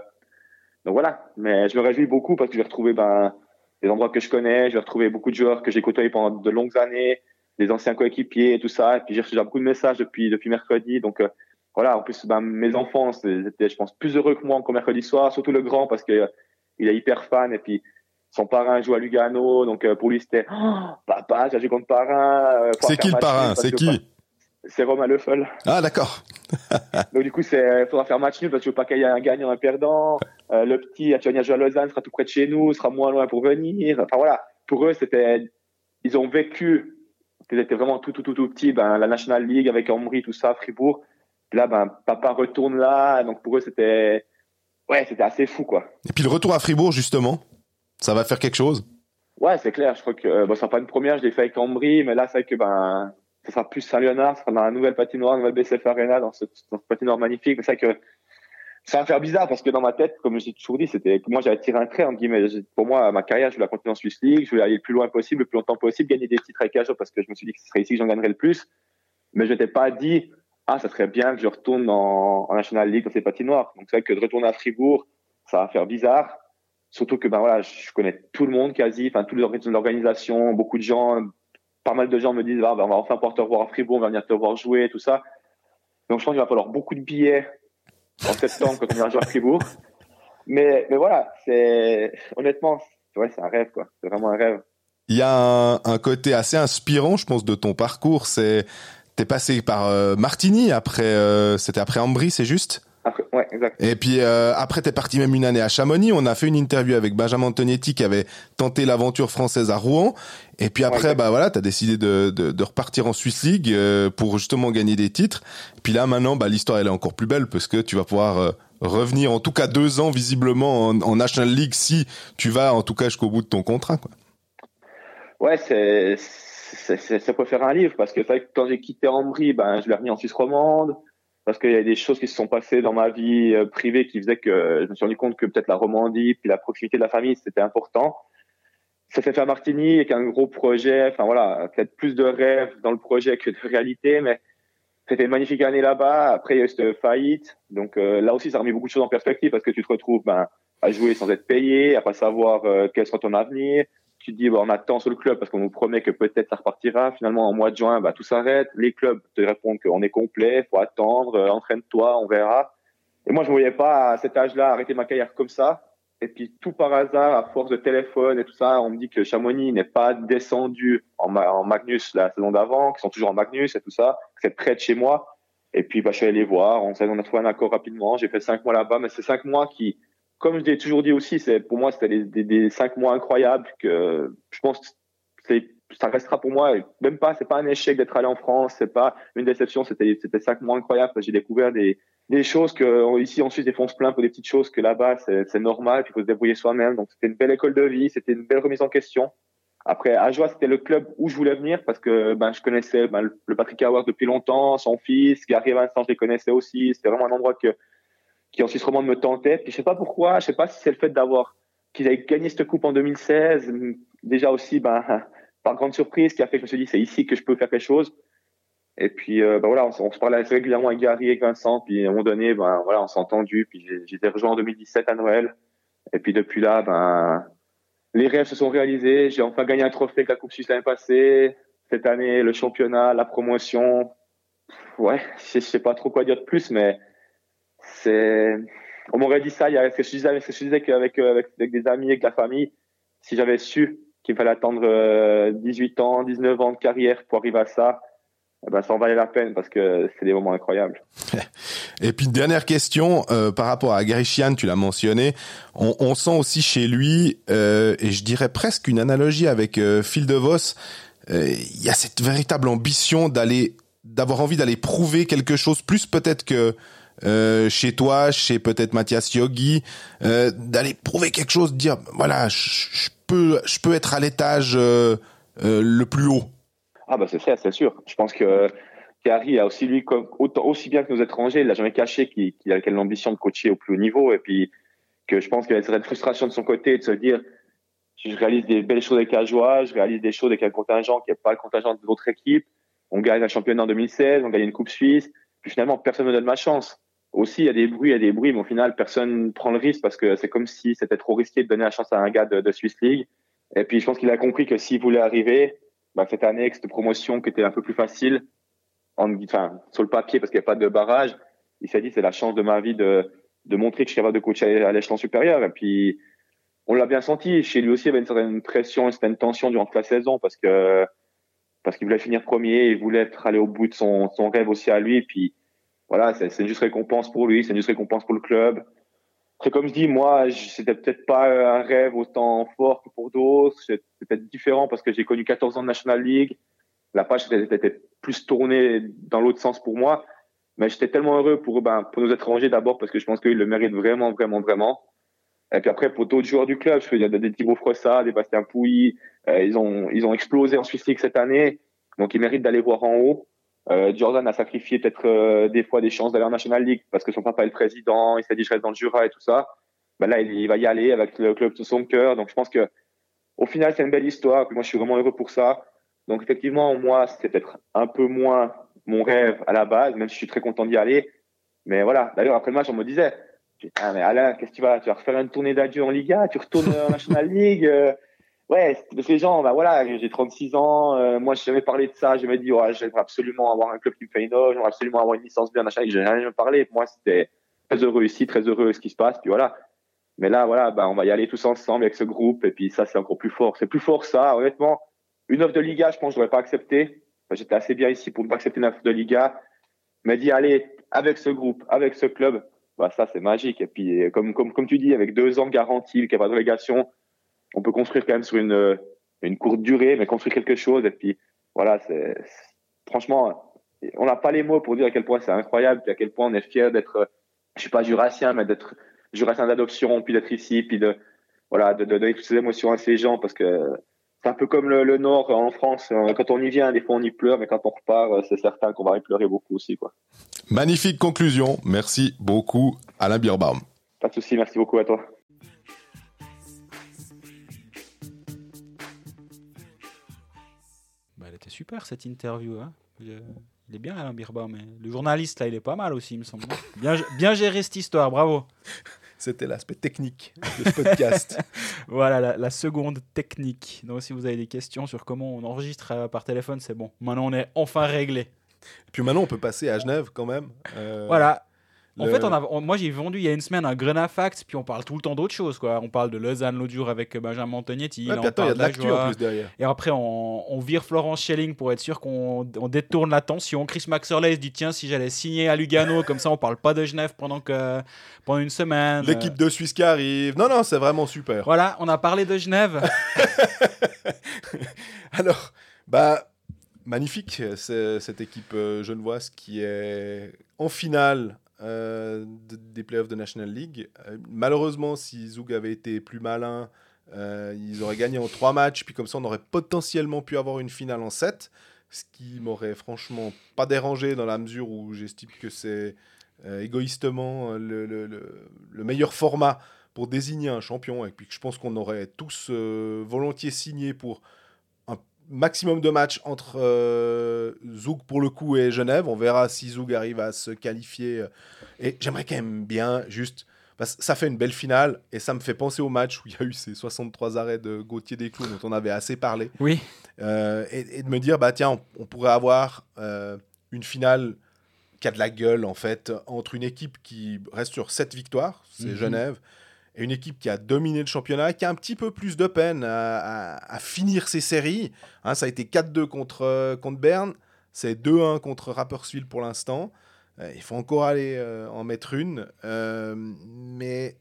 donc voilà. Mais je me réjouis beaucoup parce que je vais retrouver ben, des endroits que je connais, je vais retrouver beaucoup de joueurs que j'ai côtoyés pendant de longues années, des anciens coéquipiers et tout ça. Et puis j'ai reçu déjà beaucoup de messages depuis depuis mercredi. Donc euh, voilà. En plus, ben, mes enfants ils étaient, je pense, plus heureux que moi qu'au mercredi soir, surtout le grand parce que euh, il est hyper fan et puis. Son parrain joue à Lugano, donc euh, pour lui c'était oh, papa, j'ai joué contre parrain. euh, C'est qui le parrain? C'est qui? C'est Romain Leffel. Ah, d'accord. Donc du coup, c'est faudra faire match nul parce que je veux pas qu'il y ait un gagnant, un perdant. Euh, le petit, tu vas jouer à Lausanne, sera tout près de chez nous, sera moins loin pour venir. Enfin voilà, pour eux, c'était, ils ont vécu, ils étaient vraiment tout, tout, tout, tout petits, ben la National League avec Ambry, tout ça, Fribourg. Puis là, ben papa retourne là, donc pour eux, c'était, ouais, c'était assez fou quoi. Et puis le retour à Fribourg, justement, ça va faire quelque chose? Ouais, c'est clair. Je crois que euh, bon, ça sera pas une première, je l'ai fait avec Ambry, mais là, c'est vrai que ben ça sera plus Saint-Léonard, ça sera dans la nouvelle patinoire, nouvelle BCF Arena, dans ce, ce patinoire magnifique. C'est vrai que ça va faire bizarre parce que dans ma tête, comme j'ai toujours dit, c'était moi j'avais tiré un trait entre guillemets. Pour moi, ma carrière, je voulais la continuer en Swiss League, je voulais aller le plus loin possible, le plus longtemps possible, gagner des titres avec Ajo parce que je me suis dit que ce serait ici que j'en gagnerais le plus. Mais je n'étais pas dit ah ça serait bien que je retourne en, en National League dans ces patinoires. Donc c'est vrai que de retourner à Fribourg, ça va faire bizarre. Surtout que ben voilà, je connais tout le monde quasi, enfin toute l'organisation, beaucoup de gens, pas mal de gens me disent ah, ben, on va enfin pouvoir te revoir à Fribourg, on va venir te voir jouer, tout ça. Donc je pense qu'il va falloir beaucoup de billets en septembre quand on ira jouer à Fribourg. Mais mais voilà, c'est honnêtement, ouais, c'est un rêve quoi, c'est vraiment un rêve. Il y a un, un côté assez inspirant, je pense, de ton parcours. C'est t'es passé par euh, Martigny après, euh, c'était après Ambry, c'est juste? Après, ouais, exact. Et puis euh, après, t'es parti même une année à Chamonix. On a fait une interview avec Benjamin Antonietti qui avait tenté l'aventure française à Rouen. Et puis après, Ouais, bah voilà, t'as décidé de, de, de repartir en Swiss League euh, pour justement gagner des titres. Puis là, maintenant, bah l'histoire elle est encore plus belle parce que tu vas pouvoir euh, revenir, en tout cas deux ans visiblement en, en National League si tu vas en tout cas jusqu'au bout de ton contrat. Quoi. Ouais, c'est ça peut faire un livre parce que quand j'ai quitté Ambry, ben je l'ai remis en Suisse romande parce qu'il y a des choses qui se sont passées dans ma vie euh, privée qui faisaient que je me suis rendu compte que peut-être la Romandie puis la proximité de la famille c'était important. Ça s'est fait à Martigny avec un gros projet, enfin voilà, peut-être plus de rêves dans le projet que de réalité, mais c'était une magnifique année là-bas. Après il y a eu cette faillite, donc euh, là aussi ça a remis beaucoup de choses en perspective parce que tu te retrouves ben à jouer sans être payé, à pas savoir euh, quel sera ton avenir tu dis, bon, on attend sur le club parce qu'on nous promet que peut-être ça repartira. Finalement, en mois de juin, bah, tout s'arrête. Les clubs te répondent qu'on est complet, faut attendre, euh, entraîne-toi, on verra. Et moi, je ne voyais pas à cet âge-là arrêter ma carrière comme ça. Et puis, tout par hasard, à force de téléphone et tout ça, on me dit que Chamonix n'est pas descendu en, Ma- en Magnus la saison d'avant, qu'ils sont toujours en Magnus et tout ça, que c'est près de chez moi. Et puis, bah, je suis allé les voir. On, on a trouvé un accord rapidement. J'ai fait cinq mois là-bas, mais c'est cinq mois qui, comme je l'ai toujours dit aussi, pour moi c'était des, cinq mois incroyables que je pense que ça restera pour moi même pas c'est pas un échec d'être allé en France c'est pas une déception c'était c'était cinq mois incroyables j'ai découvert des des choses que ici en Suisse des fois on se plaint pour des petites choses que là-bas c'est normal puis il faut se débrouiller soi-même. Donc c'était une belle école de vie c'était une belle remise en question. Après Ajoie c'était le club où je voulais venir parce que ben je connaissais ben, le Patrick Howard depuis longtemps son fils Gary Vincent je les connaissais aussi c'était vraiment un endroit que qui en Suisse romande me tentait. Puis je sais pas pourquoi, je sais pas si c'est le fait d'avoir qu'ils avaient gagné cette coupe en 2016, déjà aussi ben par grande surprise qui a fait que je me suis dit c'est ici que je peux faire quelque chose. Et puis euh, ben voilà, on, se parlait régulièrement avec Gary et Vincent, puis à un moment donné ben voilà, on s'est entendu, puis été rejoint en 2017 à Noël. Et puis depuis là ben les rêves se sont réalisés. J'ai enfin gagné un trophée avec la Coupe Suisse l'année passée. Cette année, le championnat, la promotion. Ouais, je sais pas trop quoi dire de plus, mais On m'aurait dit ça. Il y a ce que je disais, disais avec, avec, avec des amis, avec la famille. Si j'avais su qu'il fallait attendre 18 ans, 19 ans de carrière pour arriver à ça, eh ben, ça en valait la peine parce que c'est des moments incroyables. Et puis dernière question euh, par rapport à Garichian, tu l'as mentionné, on, sent aussi chez lui euh, et je dirais presque une analogie avec euh, Phil DeVos. Euh, il y a cette véritable ambition d'aller, d'avoir envie d'aller prouver quelque chose plus peut-être que euh, chez toi, chez peut-être Mathias Yogi, euh, d'aller prouver quelque chose, dire voilà, je peux, je peux être à l'étage le plus haut. Ah bah c'est ça, c'est sûr. Je pense que Kari a aussi lui comme aussi bien que nos étrangers, il n'a jamais caché qu'il qu a l'ambition de coacher au plus haut niveau et puis que je pense qu'il y a une frustration de son côté de se dire je réalise des belles choses avec Ajoie, je réalise des choses avec un contingent qui n'est pas le contingent de l'autre équipe. On gagne un championnat en 2016, on gagne une coupe suisse, puis finalement personne ne me donne ma chance. Aussi, il y a des bruits, il y a des bruits, mais au final, personne ne prend le risque parce que c'est comme si c'était trop risqué de donner la chance à un gars de, de Swiss League. Et puis, je pense qu'il a compris que s'il voulait arriver, bah, cette année, avec cette promotion qui était un peu plus facile, en, enfin, sur le papier, parce qu'il n'y a pas de barrage, il s'est dit, c'est la chance de ma vie de, de montrer que je suis capable de coacher à l'échelon supérieur. Et puis, on l'a bien senti. Chez lui aussi, il y avait une certaine pression, une certaine tension durant toute la saison parce que, parce qu'il voulait finir premier, il voulait être allé au bout de son, son rêve aussi à lui. Et puis, voilà, c'est une juste récompense pour lui, c'est une juste récompense pour le club. Après, comme je dis, moi, c'était peut-être pas un rêve autant fort que pour d'autres. C'est peut-être différent parce que j'ai connu 14 ans de National League. La page était plus tournée dans l'autre sens pour moi. Mais j'étais tellement heureux pour, ben, pour nos étrangers d'abord parce que je pense qu'ils le méritent vraiment, vraiment, vraiment. Et puis après, pour d'autres joueurs du club, il y a des Thibaut Frossa, des Bastien Pouilly, euh, ils ont, ils ont explosé en Suisse League cette année. Donc, ils méritent d'aller voir en haut. Euh, Jordan a sacrifié peut-être euh, des fois des chances d'aller en National League parce que son papa est le président, il s'est dit je reste dans le Jura et tout ça. Ben là, il, va y aller avec le club de son cœur. Donc je pense que au final, c'est une belle histoire. Moi, je suis vraiment heureux pour ça. Donc effectivement, moi, c'est peut-être un peu moins mon rêve à la base, même si je suis très content d'y aller. Mais voilà. D'ailleurs, après le match, on me disait, ah mais Alain, qu'est-ce que tu vas, tu vas refaire une tournée d'adieu en Liga, tu retournes en National League. Ouais, ces gens, bah voilà, j'ai 36 ans, euh, moi j'ai jamais parlé de ça, je me dit ouais, j'aimerais absolument avoir un club qui me fait une offre, j'aimerais absolument avoir une licence bien, machin, j'ai rien parlé. Moi, c'était très heureux ici, très heureux ce qui se passe, puis voilà. Mais là, voilà, bah, on va y aller tous ensemble avec ce groupe, et puis ça, c'est encore plus fort. C'est plus fort ça, honnêtement. Une offre de Liga, je pense, je n'aurais pas accepté. J'étais assez bien ici pour ne pas accepter une offre de Liga. Mais d'y aller avec ce groupe, avec ce club, bah, ça, c'est magique. Et puis, comme, comme, comme tu dis, avec deux ans garantis, a pas de relégation, on peut construire quand même sur une, une courte durée, mais construire quelque chose. Et puis, voilà, c'est franchement, on n'a pas les mots pour dire à quel point c'est incroyable, puis à quel point on est fier d'être, je suis pas jurassien, mais d'être jurassien d'adoption, puis d'être ici, puis de, voilà, de, de donner toutes ces émotions à ces gens, parce que c'est un peu comme le, le, Nord en France. Quand on y vient, des fois on y pleure, mais quand on repart, c'est certain qu'on va y pleurer beaucoup aussi, quoi. Magnifique conclusion. Merci beaucoup, Alain Bierbaum. Pas de souci. Merci beaucoup à toi. Super cette interview. Hein. Il est bien Alain Birbaum, mais le journaliste là, il est pas mal aussi, il me semble. Bien, bien géré cette histoire, bravo. C'était l'aspect technique de ce podcast. voilà, la, la, seconde technique. Donc, si vous avez des questions sur comment on enregistre par téléphone, c'est bon. Maintenant, on est enfin réglé. Et puis maintenant, on peut passer à Genève quand même. Euh, voilà. En le... fait, on a, on, moi j'ai vendu il y a une semaine un Grenafax, puis on parle tout le temps d'autres choses. Quoi. On parle de Lausanne l'autre jour avec Benjamin Montagnetti. Ouais, il y a de l'actu en plus derrière. Et après, on, on, vire Florence Schelling pour être sûr qu'on détourne l'attention. Chris Maxerley se dit tiens, si j'allais signer à Lugano, comme ça on parle pas de Genève pendant, que, pendant une semaine. L'équipe de Suisse qui arrive. Non, non, c'est vraiment super. Voilà, on a parlé de Genève. Alors, bah. Magnifique, cette équipe genevoise qui est en finale euh, des playoffs de National League. Euh, malheureusement, si Zug avait été plus malin, euh, ils auraient gagné en trois matchs, puis comme ça, on aurait potentiellement pu avoir une finale en 7, ce qui m'aurait franchement pas dérangé dans la mesure où j'estime que c'est égoïstement le, le, le, le, meilleur format pour désigner un champion, et puis que je pense qu'on aurait tous volontiers signé pour maximum de matchs entre euh, Zoug pour le coup et Genève. On verra si Zoug arrive à se qualifier. Et j'aimerais quand même bien juste. Parce que ça fait une belle finale et ça me fait penser au match où il y a eu ces 63 arrêts de Gauthier Desclous dont on avait assez parlé. Oui. Euh, et, et de me dire, bah tiens, on, on pourrait avoir euh, une finale qui a de la gueule, en fait, entre une équipe qui reste sur 7 victoires, c'est Mhm. Genève, et une équipe qui a dominé le championnat, qui a un petit peu plus de peine à, à- à finir ses séries. Hein, ça a été 4-2 contre, euh, contre Berne, c'est 2-1 contre Rapperswil pour l'instant. Euh, il faut encore aller euh, en mettre une, mais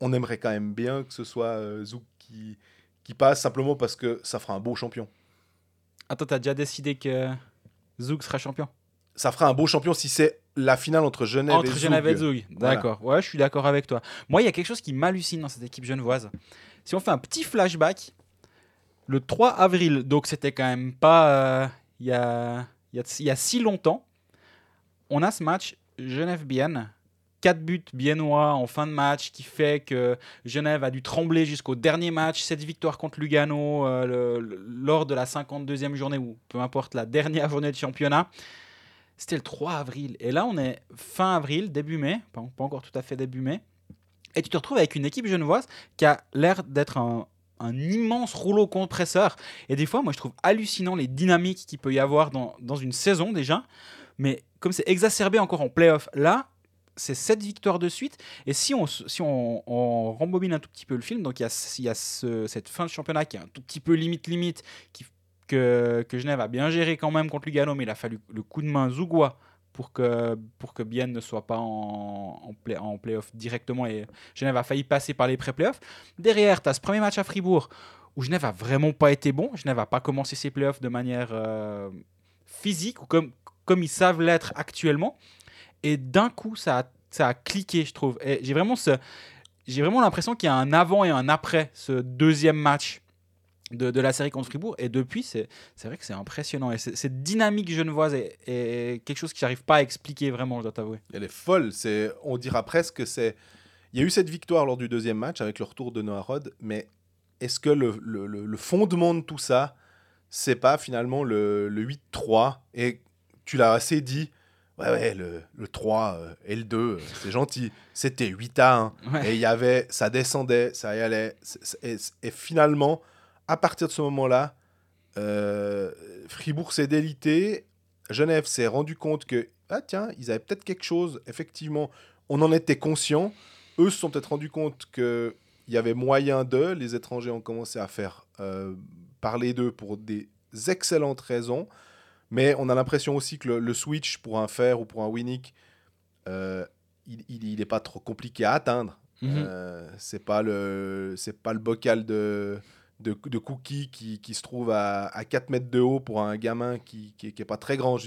on aimerait quand même bien que ce soit Zouk qui, qui passe, simplement parce que ça fera un beau champion. Attends, t'as déjà décidé que Zouk sera champion? Ça fera un beau champion si c'est la finale entre Genève et Entre Zoug. Genève et Zoug. Voilà. D'accord. Ouais, je suis d'accord avec toi. Moi, il y a quelque chose qui m'hallucine dans cette équipe genevoise. Si on fait un petit flashback, le 3 avril, donc c'était quand même pas euh, il y, a, il y, a, y a si longtemps, on a ce match Genève-Bienne. 4 buts biennois en fin de match qui fait que Genève a dû trembler jusqu'au dernier match. Cette victoire contre Lugano euh, le- le- lors de la 52e journée ou peu importe la dernière journée de championnat. C'était le 3 avril. Et là, on est fin avril, début mai, pas, encore tout à fait début mai. Et tu te retrouves avec une équipe genevoise qui a l'air d'être un, immense rouleau compresseur. Et des fois, moi, je trouve hallucinant les dynamiques qu'il peut y avoir dans, une saison déjà. Mais comme c'est exacerbé encore en playoff, là, c'est sept victoires de suite. Et si on, si rembobine un tout petit peu le film, donc il y a, y a ce- cette fin de championnat qui est un tout petit peu limite-limite, que, Genève a bien géré quand même contre Lugano, mais il a fallu le coup de main Zougois pour que, pour que Bienne ne soit pas en, en, play, en playoff directement. Et Genève a failli passer par les pré-playoffs. Derrière, tu as ce premier match à Fribourg où Genève a vraiment pas été bon. Genève n'a pas commencé ses playoffs de manière euh, physique ou comme, comme ils savent l'être actuellement. Et d'un coup, ça a, ça a cliqué, je trouve. J'ai vraiment, ce, j'ai vraiment l'impression qu'il y a un avant et un après ce deuxième match de, de la série contre Fribourg. Et depuis, c'est, vrai que c'est impressionnant. Et cette dynamique genevoise est, est quelque chose que j'arrive pas à expliquer vraiment, je dois t'avouer. Elle est folle. C'est, on dira presque que c'est. Il y a eu cette victoire lors du deuxième match avec le retour de Noah Rod, mais est-ce que le, le- le- le fondement de tout ça, c'est pas finalement le, le 8-3 Et tu l'as assez dit. Ouais, ouais, le, le 3 euh, et le 2, euh, c'est gentil. C'était 8 à 1. Ouais. Et il y avait, ça descendait, ça y allait. Et finalement, à partir de ce moment-là, euh, Fribourg s'est délité. Genève s'est rendu compte que, ah tiens, ils avaient peut-être quelque chose. Effectivement, on en était conscient. Eux se sont peut-être rendus compte qu'il y avait moyen d'eux. Les étrangers ont commencé à faire euh, parler d'eux pour des excellentes raisons. Mais on a l'impression aussi que le, le switch pour un fer ou pour un Winnick, euh, il n'est pas trop compliqué à atteindre. Mhm. Euh, c'est pas le c'est pas le bocal de de, cookies qui, qui se trouve à, à 4 mètres de haut pour un gamin qui, qui, qui pas très grand.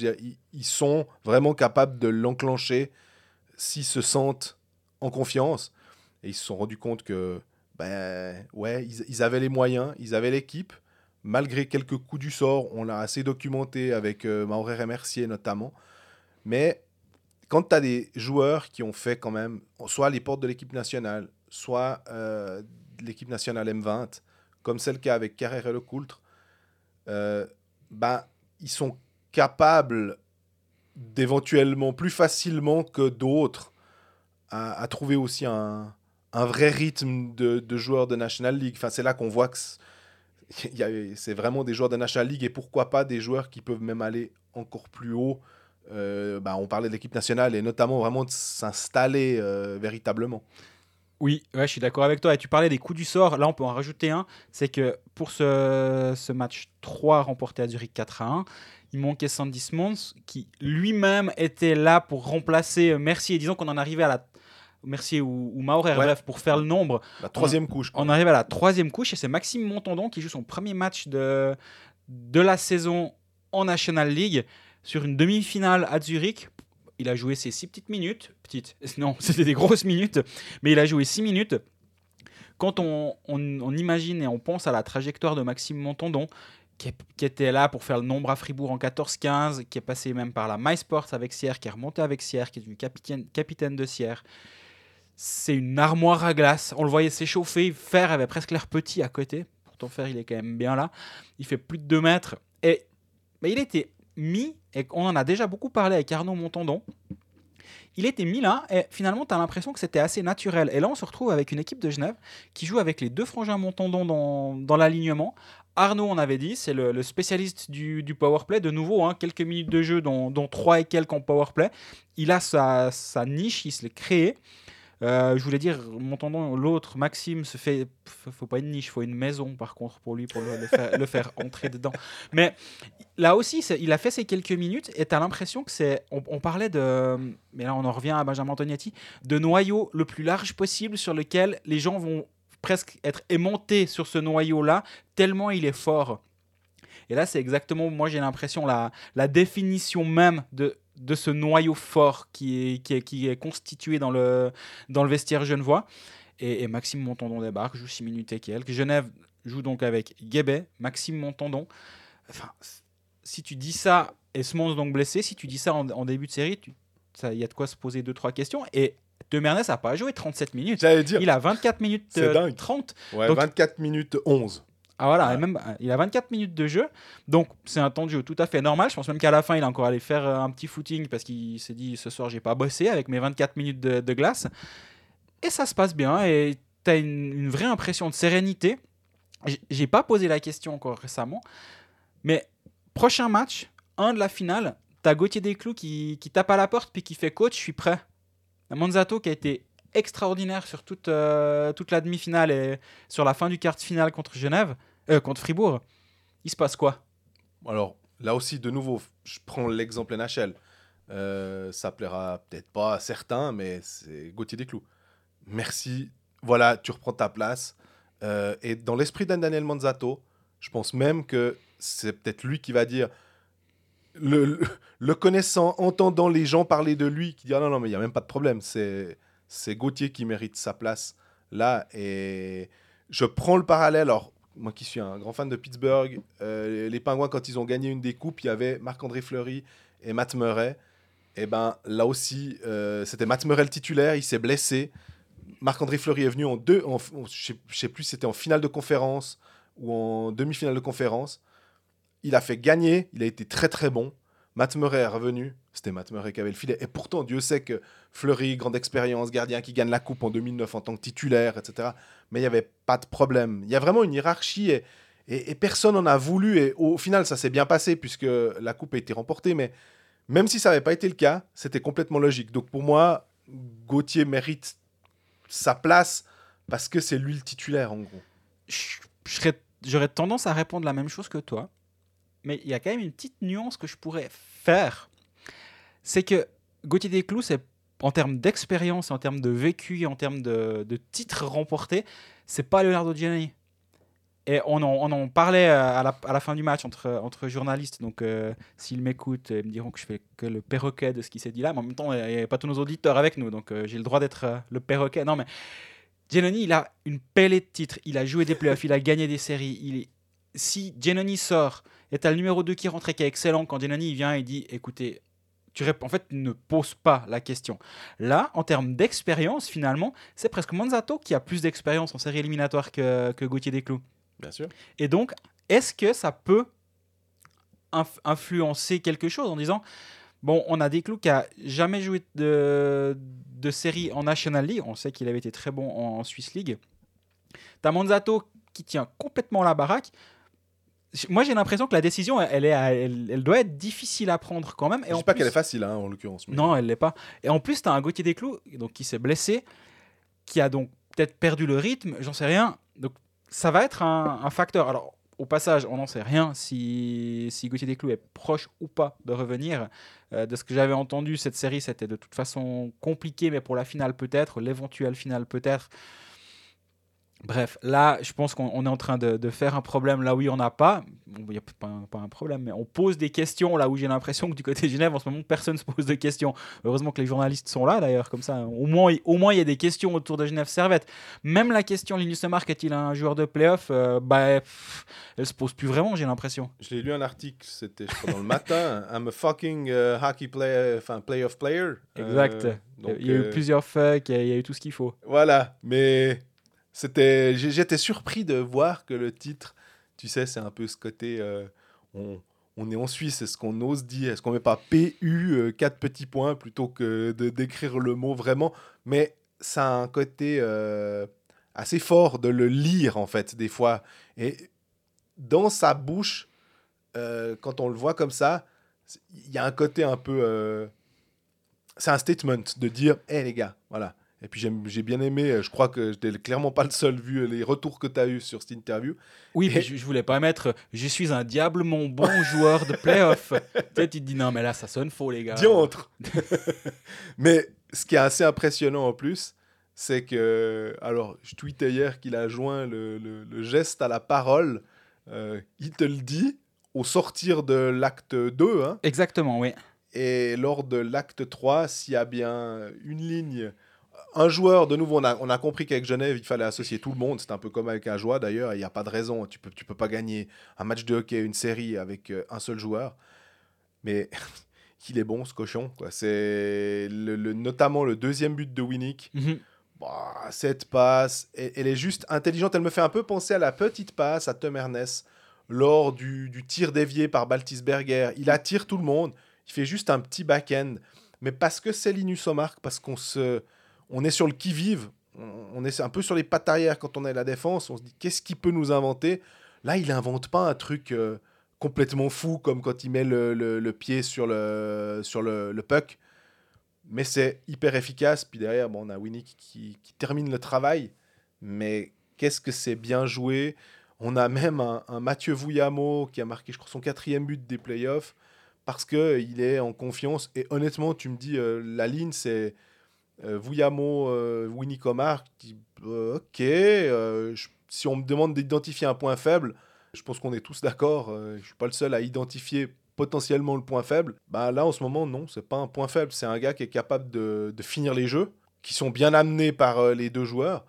Ils, sont vraiment capables de l'enclencher s'ils se sentent en confiance. Et ils se sont rendus compte que ben ouais, ils, ils avaient les moyens, ils avaient l'équipe. Malgré quelques coups du sort, on l'a assez documenté avec euh, Maurer et Mercier notamment. Mais quand tu as des joueurs qui ont fait quand même soit les portes de l'équipe nationale, soit euh, l'équipe nationale M20, comme c'est le cas avec Carrère et Lecoultre, euh, ben, ils sont capables d'éventuellement plus facilement que d'autres à, trouver aussi un, vrai rythme de, joueurs de National League. Enfin, c'est là qu'on voit que c'est- y a- vraiment des joueurs de National League et pourquoi pas des joueurs qui peuvent même aller encore plus haut. Euh, bah, on parlait de l'équipe nationale et notamment vraiment de s'installer euh, véritablement. Oui, ouais, je suis d'accord avec toi. Et tu parlais des coups du sort. Là, on peut en rajouter un. C'est que pour ce, ce match 3 remporté à Zurich 4 à 1, il manquait Sandy Smons qui lui-même était là pour remplacer Mercier. Disons qu'on en arrivait à la. Mercier ou, ou Maurer, Ouais. bref, pour faire le nombre. La troisième couche. quoi. On arrive à la troisième couche et c'est Maxime Montandon qui joue son premier match de, de la saison en National League sur une demi-finale à Zurich. Il a joué ses six petites minutes. Petites, non, c'était des grosses minutes, mais il a joué six minutes. Quand on, imagine et on pense à la trajectoire de Maxime Montandon, qui était là pour faire le nombre à Fribourg en 14-15, qui est passé même par la MySports avec Sierre, qui est remonté avec Sierre, qui est devenu capitaine, capitaine de Sierre. C'est une armoire à glace. On le voyait s'échauffer. Fer avait presque l'air petit à côté. Pourtant, Fer, il est quand même bien là. Il fait plus de 2 mètres. Et mais il était mis, et on en a déjà beaucoup parlé avec Arnaud Montandon, Il était là et finalement tu as l'impression que c'était assez naturel. Et là on se retrouve avec une équipe de Genève qui joue avec les deux frangins Montandon dans, dans l'alignement. Arnaud, on avait dit, c'est le, le spécialiste du, du powerplay. De nouveau, hein, quelques minutes de jeu, dont, dont 3 et quelques en powerplay. Il a sa, sa niche, il se l'est créé. Euh, je voulais dire, mon tendon, l'autre, Maxime, se fait. Faut pas une niche, faut une maison par contre pour lui, pour le, faire, entrer dedans. Mais là aussi, il a fait ces quelques minutes et tu as l'impression que c'est. On, parlait de. Mais là, on en revient à Benjamin Antonietti, de noyau le plus large possible sur lequel les gens vont presque être aimantés sur ce noyau-là, tellement il est fort. Et là, c'est exactement, moi j'ai l'impression, la, la définition même de, de ce noyau fort qui est, qui est, qui est constitué dans le, dans le vestiaire genevois. Et, et Maxime Montandon débarque, joue 6 minutes et quelques. Genève joue donc avec Guébet, Maxime Montandon. Enfin, si tu dis ça, et Smons donc blessé, si tu dis ça en, en début de série, il y a de quoi se poser 2-3 questions. Et De Mernes n'a pas joué 37 minutes. Dire, Il a 24 minutes euh, dingue. 30. ouais, donc- 24 minutes 11. Ah voilà, Ouais. et même, euh, il a 24 minutes de jeu, donc c'est un temps de jeu tout à fait normal. Je pense même qu'à la fin, il a encore allé faire euh, un petit footing parce qu'il s'est dit ce soir, j'ai pas bossé avec mes 24 minutes de, de glace. Et ça se passe bien, et tu as une, une vraie impression de sérénité. J'ai pas posé la question encore récemment, mais prochain match, un de la finale, tu as Gauthier Desclous qui, qui tape à la porte puis qui fait coach, je suis prêt. Manzato qui a été extraordinaire sur toute, euh, toute la demi-finale et sur la fin du quart de finale contre Genève, euh, contre Fribourg. Il se passe quoi? Alors, là aussi, de nouveau, je prends l'exemple NHL. Euh, ça plaira peut-être pas à certains, mais c'est Gauthier Desclous. Merci. Voilà, tu reprends ta place. Euh, et dans l'esprit d'Anne Daniel Manzato, je pense même que c'est peut-être lui qui va dire, le connaissant, entendant les gens parler de lui, qui dit ah non, non, mais il n'y a même pas de problème. C'est, c'est Gauthier qui mérite sa place là. Et je prends le parallèle. Alors, moi qui suis un grand fan de Pittsburgh, euh, les Pingouins, quand ils ont gagné une des coupes, il y avait Marc-André Fleury et Matt Murray. Et ben là aussi, euh, c'était Matt Murray le titulaire, il s'est blessé. Marc-André Fleury est venu en deux, je je sais plus si c'était en finale de conférence ou en demi-finale de conférence. Il a fait gagner, il a été très très bon. Matt Murray est revenu, c'était Matt Murray qui avait le filet. Et pourtant, Dieu sait que Fleury, grande expérience, gardien qui gagne la coupe en 2009 en tant que titulaire, etc. Mais il n'y avait pas de problème. Il y a vraiment une hiérarchie et, personne n'en a voulu. Et au final, ça s'est bien passé puisque la coupe a été remportée. Mais même si ça n'avait pas été le cas, c'était complètement logique. Donc pour moi, Gauthier mérite sa place parce que c'est lui le titulaire en gros. J'aurais tendance à répondre la même chose que toi, mais il y a quand même une petite nuance que je pourrais faire. C'est que Gauthier Desclous, c'est en termes d'expérience, en termes de vécu, en termes de, titres remportés, c'est pas Leonardo Giannini. Et on en, on parlait à la, à la fin du match entre, journalistes. Donc, euh, s'ils m'écoutent, ils me diront que je fais que le perroquet de ce qui s'est dit là. Mais en même temps, il n'y a pas tous nos auditeurs avec nous. Donc, euh, j'ai le droit d'être euh, le perroquet. Non, mais Giannoni, il a une pellée de titres. Il a joué des playoffs, il a gagné des séries. Il. Si Giannoni sort et t'as le numéro 2 qui rentre et qui est excellent, quand il vient et dit écoutez, tu réponds, en fait, ne pose pas la question. Là, en termes d'expérience, finalement, c'est presque Manzato qui a plus d'expérience en série éliminatoire que, que Gauthier Desclous. Bien sûr. Et donc, est-ce que ça peut inf- influencer quelque chose en disant Bon, on a Desclous qui a jamais joué de, de série en National League. On sait qu'il avait été très bon en, Swiss League. T'as Manzato qui tient complètement la baraque. Moi, j'ai l'impression que la décision, elle, est, à- elle, elle doit être difficile à prendre quand même. Et Je dis pas plus- qu'elle est facile hein, en l'occurrence. mais- non, elle l'est pas. Et en plus, tu as un Gauthier Desclous donc, qui s'est blessé, qui a donc peut-être perdu le rythme, j'en sais rien. Donc ça va être un, un facteur. Alors, au passage, on n'en sait rien si, si Gauthier Desclous est proche ou pas de revenir. Euh, de ce que j'avais entendu, cette série, c'était de toute façon compliqué, mais pour la finale peut-être, l'éventuelle finale peut-être. Bref, là, je pense qu'on on est en train de, de faire un problème là où il n'y en a pas. Bon, Il n'y a pas un, pas un problème, mais on pose des questions là où j'ai l'impression que du côté de Genève, en ce moment, personne ne se pose de questions. Heureusement que les journalistes sont là d'ailleurs, comme ça, au moins, au moins il y a des questions autour de Genève Servette. Même la question Linus Mark est-il un joueur de playoff euh, bah, pff, Elle se pose plus vraiment, j'ai l'impression. Je l'ai lu un article, c'était dans le matin. I'm a fucking euh, hockey player, enfin playoff player. Exact. Euh, donc, il y a eu euh, plusieurs fucks, il y a eu tout ce qu'il faut. Voilà, mais c'était, j'étais surpris de voir que le titre, tu sais, c'est un peu ce côté, euh, on, on est en Suisse, est-ce qu'on ose dire, est-ce qu'on met pas PU, 4 petits points, plutôt que de décrire le mot vraiment? Mais ça a un côté euh, assez fort de le lire, en fait, des fois. Et dans sa bouche, euh, quand on le voit comme ça, il y a un côté un peu... euh, c'est un statement de dire, hé les gars, voilà. Et puis j'ai bien aimé, euh, je crois que j'étais clairement pas le seul vu les retours que tu as eu sur cette interview. Oui, Et- puis je, je voulais pas mettre Je suis un diable, mon bon joueur de playoff. sais, tu te dis Non, mais là, ça sonne faux, les gars. Diantre Mais ce qui est assez impressionnant en plus, c'est que. Alors, je tweetais hier qu'il a joint le, le- le geste à la parole. Euh, il te le dit au sortir de l'acte 2. hein, Exactement, oui. et lors de l'acte 3, s'il y a bien une ligne. Un joueur, de nouveau, on a, on a compris qu'avec Genève, il fallait associer tout le monde. C'est un peu comme avec un joie d'ailleurs. Il n'y a pas de raison. Tu peux, tu peux pas gagner un match de hockey, une série avec euh, un seul joueur. Mais il est bon, ce cochon. C'est le, le- notamment le deuxième but de Winnick. Mhm. Bah, cette passe, elle, elle est juste intelligente. Elle me fait un peu penser à la petite passe à Tom Ernest lors du, du tir dévié par Baltisberger. Il attire tout le monde. Il fait juste un petit back-end. Mais parce que c'est Linus Omark, parce qu'on se, on est sur le qui-vive, on, est un peu sur les pattes arrière quand on est à la défense, on se dit qu'est-ce qu'il peut nous inventer? Là, il invente pas un truc euh, complètement fou comme quand il met le, pied sur le, sur le, puck. Mais c'est hyper efficace. Puis derrière, bon, on a Winnick qui, termine le travail. Mais qu'est-ce que c'est bien joué? On a même un, un Mathieu Vouillamo qui a marqué, je crois, son quatrième but des playoffs parce qu'il est en confiance. Et honnêtement, tu me dis, euh, la ligne, c'est euh, Vouillamo, euh, Winnick Omar. Je dis, euh, ok, euh, si on me demande d'identifier un point faible, je pense qu'on est tous d'accord. euh, je suis pas le seul à identifier potentiellement le point faible. Bah là, en ce moment, non, c'est pas un point faible. C'est un gars qui est capable de, finir les jeux, qui sont bien amenés par euh, les deux joueurs.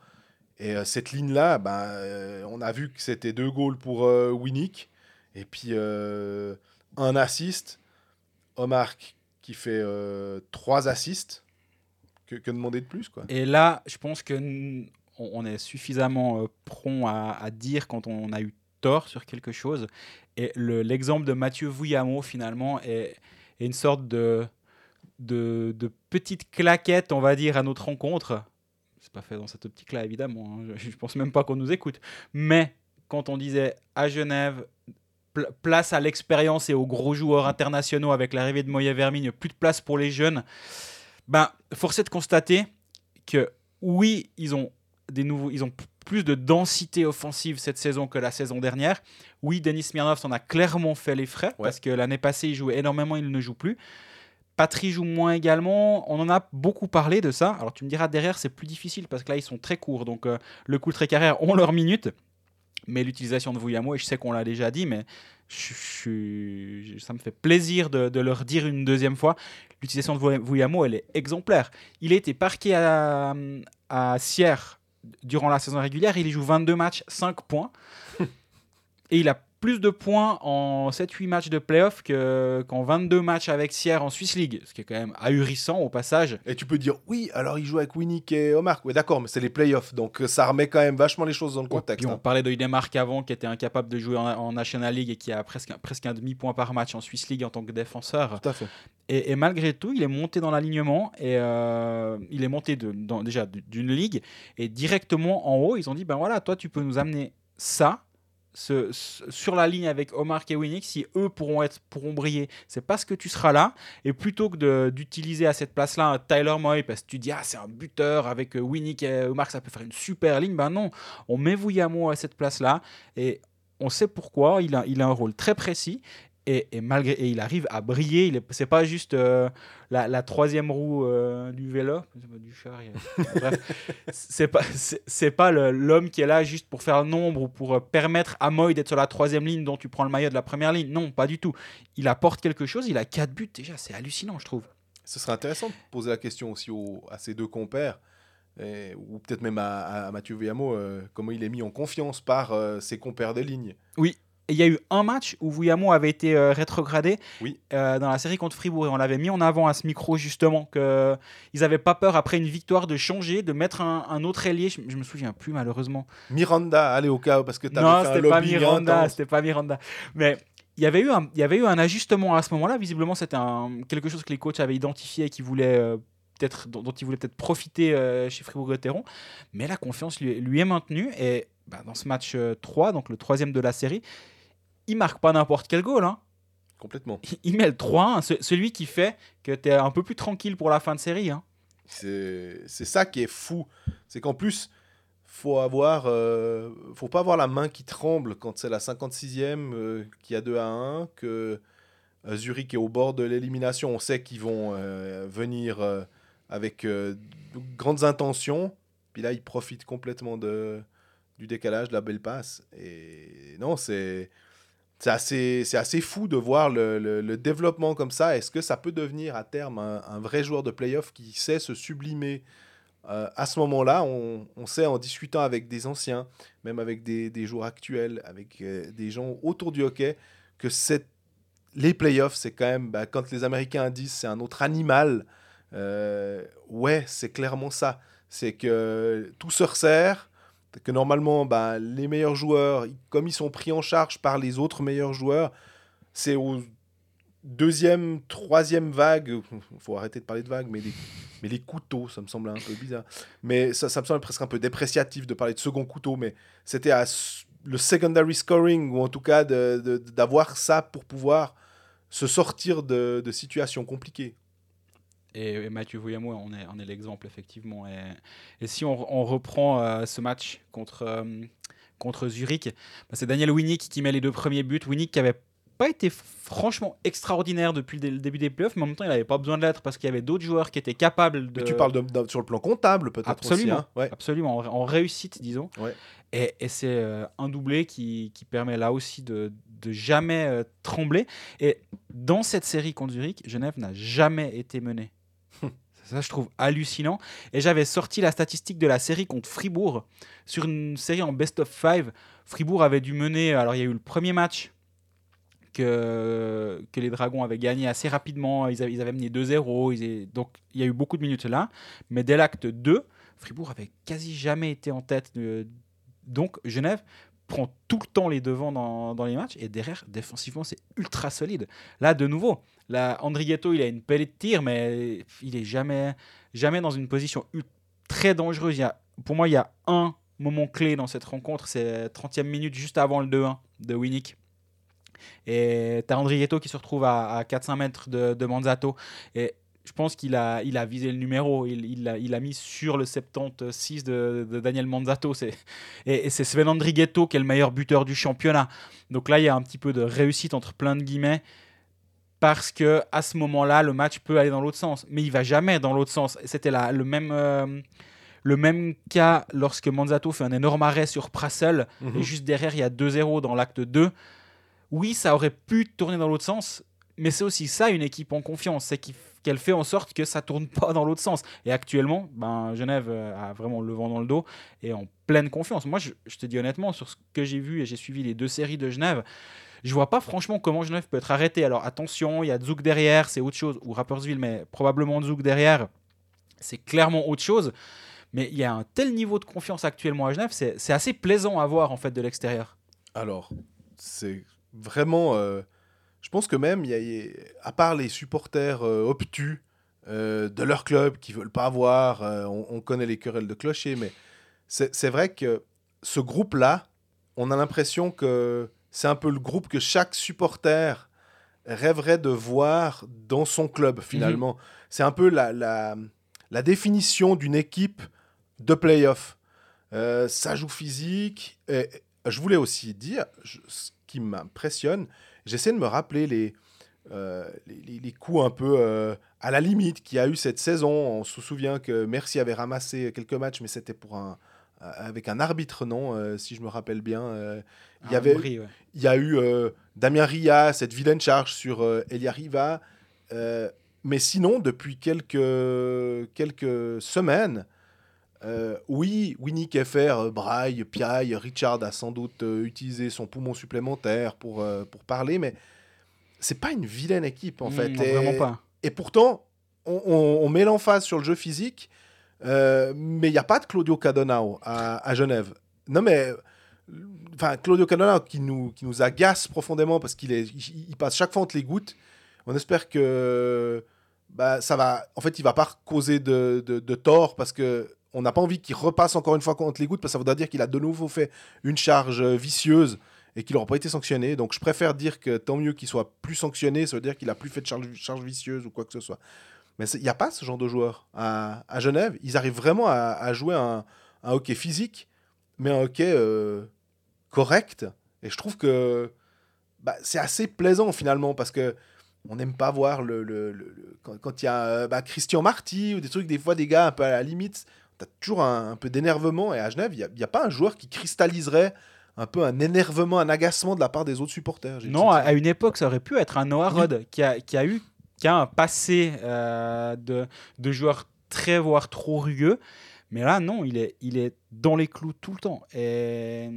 Et euh, cette ligne-là, bah, euh, on a vu que c'était deux goals pour euh, Winnick. Et puis euh, un assist. Omar qui fait euh, trois assists. Que, demander de plus, quoi. Et là, je pense que on, est suffisamment euh, prompt à, dire quand on a eu tort sur quelque chose. Et le- l'exemple de Mathieu Vouillamo, finalement, est, une sorte de, petite claquette, on va dire, à notre rencontre. C'est pas fait dans cette optique-là, évidemment. hein. Je, je pense même pas qu'on nous écoute. Mais quand on disait à Genève, pl- place à l'expérience et aux gros joueurs internationaux avec l'arrivée de Moya Vermigne, plus de place pour les jeunes, ben, force est de constater que oui, ils ont des nouveaux, ils ont plus de densité offensive cette saison que la saison dernière. Oui, Denis Smirnov s'en a clairement fait les frais Ouais. parce que l'année passée il jouait énormément, il ne joue plus. Patry joue moins également. On en a beaucoup parlé de ça. Alors tu me diras derrière c'est plus difficile parce que là ils sont très courts, donc euh, le coup très carrière ont leurs minutes. Mais l'utilisation de Vouillamo, et je sais qu'on l'a déjà dit, mais je- je- je- ça me fait plaisir de, de leur dire une deuxième fois, l'utilisation de Vouillamo, elle est exemplaire. Il a été parqué à, à Sierre durant la saison régulière, il y joue 22 matchs, 5 points. et il a plus de points en 7-8 matchs de playoff que- qu'en 22 matchs avec Sierre en Swiss League, ce qui est quand même ahurissant au passage. Et tu peux dire, oui, alors il joue avec Winnick et Omar. Oui, d'accord, mais c'est les playoffs, donc euh, ça remet quand même vachement les choses dans le contexte. Puis on hein. parlait de Udemark avant, qui était incapable de jouer en, en National League et qui a presque, presque un demi-point par match en Swiss League en tant que défenseur. Tout à fait. Et, et malgré tout, il est monté dans l'alignement et euh, il est monté de, dans- déjà d'une ligue et directement en haut, ils ont dit ben voilà, toi tu peux nous amener ça. Sur la ligne avec Omar et Winnick, si eux pourront, être, pourront briller, c'est parce que tu seras là. Et plutôt que d'utiliser à cette place-là Tyler Moy, parce que tu dis, ah, c'est un buteur avec euh, Winnick et Omar, ça peut faire une super ligne. Ben non, on met Vouillamo à cette place-là. Et on sait pourquoi. Il a, il a un rôle très précis. Et, et malgré, et il arrive à briller. Il est, c'est pas juste euh, la, la troisième roue euh, du vélo, du char. Bref, c'est pas, c'est, l'homme qui est là juste pour faire nombre ou pour euh, permettre à Moy d'être sur la troisième ligne dont tu prends le maillot de la première ligne. Non, pas du tout. Il apporte quelque chose. Il a quatre buts déjà. C'est hallucinant, je trouve. Ce serait intéressant de poser la question aussi à ces deux compères, et- ou peut-être même à, à Mathieu Villamo, euh, comment il est mis en confiance par ses compères de ligne. Et il y a eu un match où Vouillamo avait été euh, rétrogradé Oui. euh, dans la série contre Fribourg et on l'avait mis en avant à ce micro justement que ils n'avaient pas peur après une victoire de changer, de mettre un, un autre ailier. Je, je me souviens plus malheureusement. Miranda, allez au cas où, parce que tu Non, c'était pas lobbying Miranda, c'était pas Miranda. Mais il y avait eu un, il y avait eu un ajustement à ce moment-là. Visiblement, c'était quelque chose que les coachs avaient identifié et qui voulaient euh, peut-être, dont, dont ils voulaient peut-être profiter euh, chez Fribourg-Gotteron. Mais la confiance lui, lui est maintenue. Et bah, dans ce match euh, 3, donc le troisième de la série, il marque pas n'importe quel goal. Hein. Complètement. Il met le 3-1, ce- celui qui fait que tu es un peu plus tranquille pour la fin de série. Hein. C'est ça qui est fou. C'est qu'en plus, faut avoir, euh, faut pas avoir la main qui tremble quand c'est la 56e, euh, qu'il y a 2 à 1, que euh, Zurich est au bord de l'élimination. On sait qu'ils vont euh, venir avec de grandes intentions. Puis là, ils profitent complètement de, du décalage, de la belle passe. Et non, c'est. C'est assez, c'est assez fou de voir le, le- développement comme ça. Est-ce que ça peut devenir à terme un, un vrai joueur de playoff qui sait se sublimer Euh, À ce moment-là, on, on sait en discutant avec des anciens, même avec des, des joueurs actuels, avec euh, des gens autour du hockey, que c'est les playoffs, c'est quand même, bah, quand les Américains disent c'est un autre animal, euh, ouais, c'est clairement ça. C'est que tout se resserre, que normalement, bah, les meilleurs joueurs, comme ils sont pris en charge par les autres meilleurs joueurs, c'est au deuxième, troisième vague, faut arrêter de parler de vague, mais les, mais les couteaux, ça me semble un peu bizarre. Mais ça, ça me semble presque un peu dépréciatif de parler de second couteau, mais c'était à le secondary scoring, ou en tout cas d'avoir ça pour pouvoir se sortir de, de situations compliquées. Et, et Mathieu Voyamo en est, l'exemple, effectivement. Et, et si on, on reprend euh, ce match contre, euh, contre Zurich, bah, c'est Daniel Winnick qui met les deux premiers buts. Winnick qui avait pas été franchement extraordinaire depuis le, dé- le début des playoffs, mais en même temps, il n'avait pas besoin de l'être parce qu'il y avait d'autres joueurs qui étaient capables de. Mais tu parles de, de- sur le plan comptable, peut-être aussi. Absolument. hein. Ouais. Absolument, en, en réussite, disons. Ouais. Et, et c'est euh, un doublé qui, qui permet là aussi de, de jamais euh, trembler. Et dans cette série contre Zurich, Genève n'a jamais été menée. Ça, je trouve hallucinant. Et j'avais sorti la statistique de la série contre Fribourg. Sur une série en best of five, Fribourg avait dû mener. Alors, il y a eu le premier match que, que les Dragons avaient gagné assez rapidement. Ils avaient, ils mené 2-0. ils avaient- Donc, il y a eu beaucoup de minutes là. Mais dès l'acte 2, Fribourg avait quasi jamais été en tête. de- Donc, Genève prend tout le temps les devants dans, dans les matchs. Et derrière, défensivement, c'est ultra solide. Là, de nouveau, là, Andrigetto, il a une pelle de tir, mais il est jamais, jamais dans une position très dangereuse. Il y a, pour moi, il y a un moment clé dans cette rencontre, c'est 30e minute juste avant le 2-1 de Winnick. Et tu as Andrigetto qui se retrouve à, à 400 mètres de, de Manzato. Et je pense qu'il a, il a visé le numéro. Il, il, l'a- il a mis sur le 76 de, de Daniel Manzato. C'est, et, et c'est Sven Andrigetto qui est le meilleur buteur du championnat. Donc là, il y a un petit peu de réussite entre plein de guillemets. Parce que à ce moment-là, le match peut aller dans l'autre sens. Mais il va jamais dans l'autre sens. C'était le même. euh, le même cas lorsque Manzato fait un énorme arrêt sur Prassel Mhm. et juste derrière il y a 2-0 dans l'acte 2. Oui, ça aurait pu tourner dans l'autre sens, mais c'est aussi ça une équipe en confiance, c'est qu'il- qu'elle fait en sorte que ça tourne pas dans l'autre sens. Et actuellement, ben, Genève euh, a vraiment le vent dans le dos et en pleine confiance. Moi, je, te dis honnêtement, sur ce que j'ai vu et j'ai suivi les deux séries de Genève, je vois pas franchement comment Genève peut être arrêté. Alors attention, il y a Zouk derrière, c'est autre chose, ou Rappersville, mais probablement Zouk derrière, c'est clairement autre chose. Mais il y a un tel niveau de confiance actuellement à Genève, c'est c'est assez plaisant à voir en fait de l'extérieur. Alors, c'est vraiment. euh, je pense que même, y a- y a- à part les supporters euh, obtus euh, de leur club qui veulent pas voir, euh, on, on connaît les querelles de clocher, mais c'est vrai que ce groupe-là, on a l'impression que c'est un peu le groupe que chaque supporter rêverait de voir dans son club, finalement. C'est un peu la, la, la définition d'une équipe de playoff. Ça joue physique. Et je voulais aussi dire, je- ce qui m'impressionne, j'essaie de me rappeler les, euh, les, coups un peu euh, à la limite qu'il y a eu cette saison. On se souvient que Merci avait ramassé quelques matchs, mais c'était pour un euh, avec un arbitre, non Euh, Si je me rappelle bien. il y avait, ouais. il y a eu Damien Ria, cette vilaine charge sur Elia Riva. Mais sinon, depuis quelques, quelques semaines, euh, oui, Winnie Keffer, euh, Braille, Piaille, Richard a sans doute euh, utilisé son poumon supplémentaire pour, euh, pour parler, mais c'est pas une vilaine équipe en Mmh, fait. non, Et- vraiment pas. et pourtant, on, on- on met l'emphase sur le jeu physique, mais il n'y a pas de Claudio Cadonao à, à Genève. Non, mais Enfin, Claudio Canona qui nous, qui nous agace profondément parce qu'il est, il, il passe chaque fois entre les gouttes. On espère que bah, ça va. En fait, il va pas causer de, de, de tort parce que on n'a pas envie qu'il repasse encore une fois contre les gouttes parce que ça voudrait dire qu'il a de nouveau fait une charge vicieuse et qu'il n'aura pas été sanctionné. Donc, je préfère dire que tant mieux qu'il soit plus sanctionné, ça veut dire qu'il a plus fait de charge, charge vicieuse ou quoi que ce soit. Mais il n'y a pas ce genre de joueurs à, à Genève. Ils arrivent vraiment à, jouer un, un hockey physique, mais un hockey euh, correct. Et je trouve que bah, c'est assez plaisant finalement parce que on n'aime pas voir le, le- le- quand, il y a euh, bah, Christian Marty ou des trucs, des fois des gars un peu à la limite, as toujours un, un peu d'énervement. Et à Genève, il n'y a, pas un joueur qui cristalliserait un peu un énervement, un agacement de la part des autres supporters. Non, à, une époque, ça aurait pu être un Noah Rod qui, a, qui a eu qui a un passé euh, de, de joueur très, voire trop rugueux. Mais là, non, il est, il est dans les clous tout le temps. Et,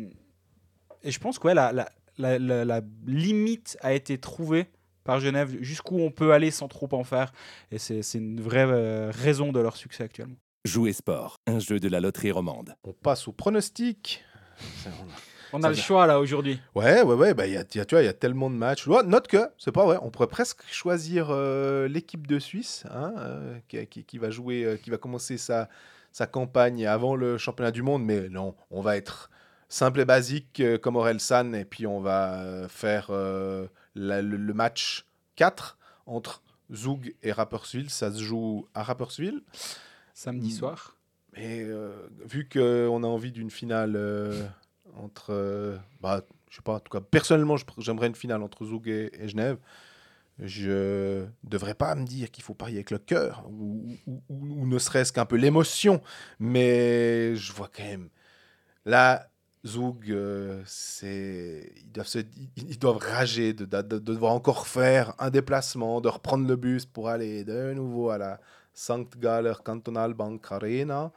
et je pense que ouais, la, la, la, la- la limite a été trouvée par Genève, jusqu'où on peut aller sans trop en faire. Et c'est c'est une vraie euh, raison de leur succès actuellement. Jouer sport, un jeu de la loterie romande. On passe au pronostic. On a- le choix là aujourd'hui. Ouais, ouais, ouais. Bah, il y a, il y a- tu vois, il y a tellement de matchs. Note que, c'est pas vrai, on pourrait presque choisir euh, l'équipe de Suisse hein, euh, qui, qui- qui va jouer, euh, qui va commencer sa, sa campagne avant le championnat du monde. Mais non, on va être simple et basique euh, comme Aurel San et puis on va faire euh, la- le, le match 4 entre Zug et Rapperswil. Ça se joue à Rapperswil. Samedi Mm. soir. Mais euh, vu qu'on a envie d'une finale euh, entre. euh, bah, je sais pas, en tout cas, personnellement, j'aimerais une finale entre Zug et, et Genève. Je devrais pas me dire qu'il faut parier avec le cœur, ou, ou- ou- ou ne serait-ce qu'un peu l'émotion, mais je vois quand même. Là, Zug, euh, c'est, ils, doivent se- ils- doivent rager de- de- de devoir encore faire un déplacement, de reprendre le bus pour aller de nouveau à la St. Galler Cantonal Bank Arena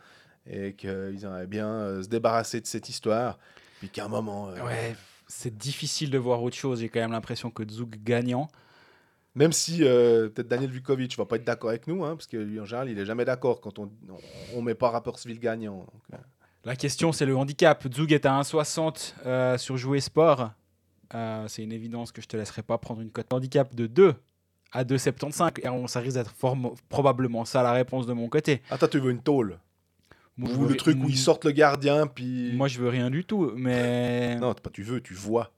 et qu'ils aimeraient bien euh, se débarrasser de cette histoire. Puis qu'à un moment, euh, Ouais, c'est difficile de voir autre chose. J'ai quand même l'impression que Zug gagnant. même si euh, peut-être Daniel Vukovic va pas être d'accord avec nous, hein, parce que lui en général il est jamais d'accord quand on, on, met pas Rapperswil gagnant. donc, euh. La question, c'est le handicap. Zug est à 1,60 euh, sur Jouer Sport. C'est une évidence que je te laisserai pas prendre une cote handicap de 2 à 2,75. Et on- ça risque d'être probablement ça la réponse de mon côté. Ah, toi tu veux une tôle Moi, Ou veux le ri- truc où ils sortent le gardien, puis. Moi, je veux rien du tout. Mais Non, pas tu veux, tu vois.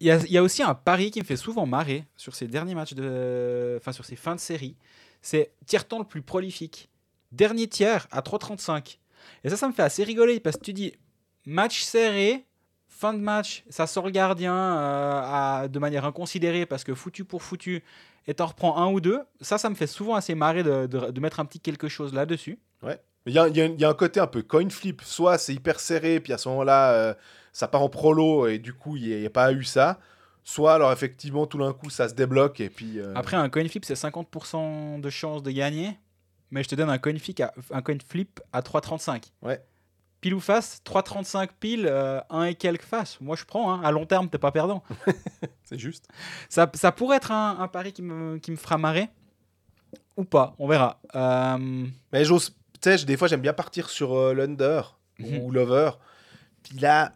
il y, a, il y a aussi un pari qui me fait souvent marrer sur ces derniers matchs, de... enfin sur ces fins de série. C'est tiers-temps le plus prolifique. Dernier tiers à 3,35. Et ça, ça me fait assez rigoler parce que tu dis match serré, fin de match, ça sort le gardien euh, à- de manière inconsidérée parce que foutu pour foutu, et t'en reprends un ou deux. Ça, ça me fait souvent assez marrer de, de- de mettre un petit quelque chose là-dessus. Il y a, il y a- il y a un côté un peu coin flip. Soit c'est hyper serré, puis à ce moment-là, euh, ça part en prolo, et du coup, il n'y a, pas eu ça. Soit, alors effectivement, tout d'un coup, ça se débloque, et puis. euh, Après, un coin flip, c'est 50% de chance de gagner. Mais je te donne un coin flip à, un coin flip à 3,35. Ouais. Pile ou face, 3,35 pile, 1 et quelques face. Moi, je prends. hein. À long terme, t'es pas perdant. C'est juste. Ça, ça pourrait être un, un pari qui me, qui me fera marrer. Ou pas, on verra. Euh, Mais j'ose. Tu sais, des fois, j'aime bien partir sur euh, l'under Mhm. ou l'over. Puis là,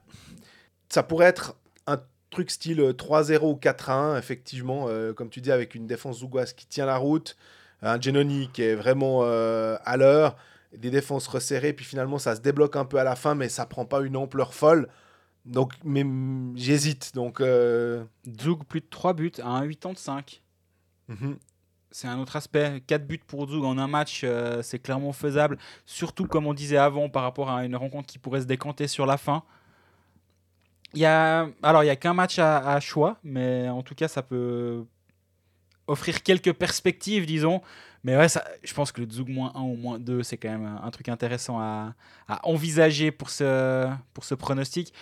ça pourrait être un truc style euh, 3-0 ou 4-1, effectivement, euh, comme tu dis, avec une défense zougoise qui tient la route, un Genoni qui est vraiment euh, à l'heure, des défenses resserrées, puis finalement, ça se débloque un peu à la fin, mais ça prend pas une ampleur folle. Donc, mais mm, j'hésite. Donc, euh, Zug, plus de 3 buts à 1,85. mhm. C'est un autre aspect. 4 buts pour Zug en un match, euh, c'est clairement faisable. Surtout, comme on disait avant, par rapport à une rencontre qui pourrait se décanter sur la fin. Il y a, alors, il n'y a qu'un match à, à choix, mais en tout cas, ça peut offrir quelques perspectives, disons. Mais ouais, ça, je pense que le Zug moins 1 ou moins 2, c'est quand même un, un truc intéressant à, à envisager pour ce, pour ce pronostic.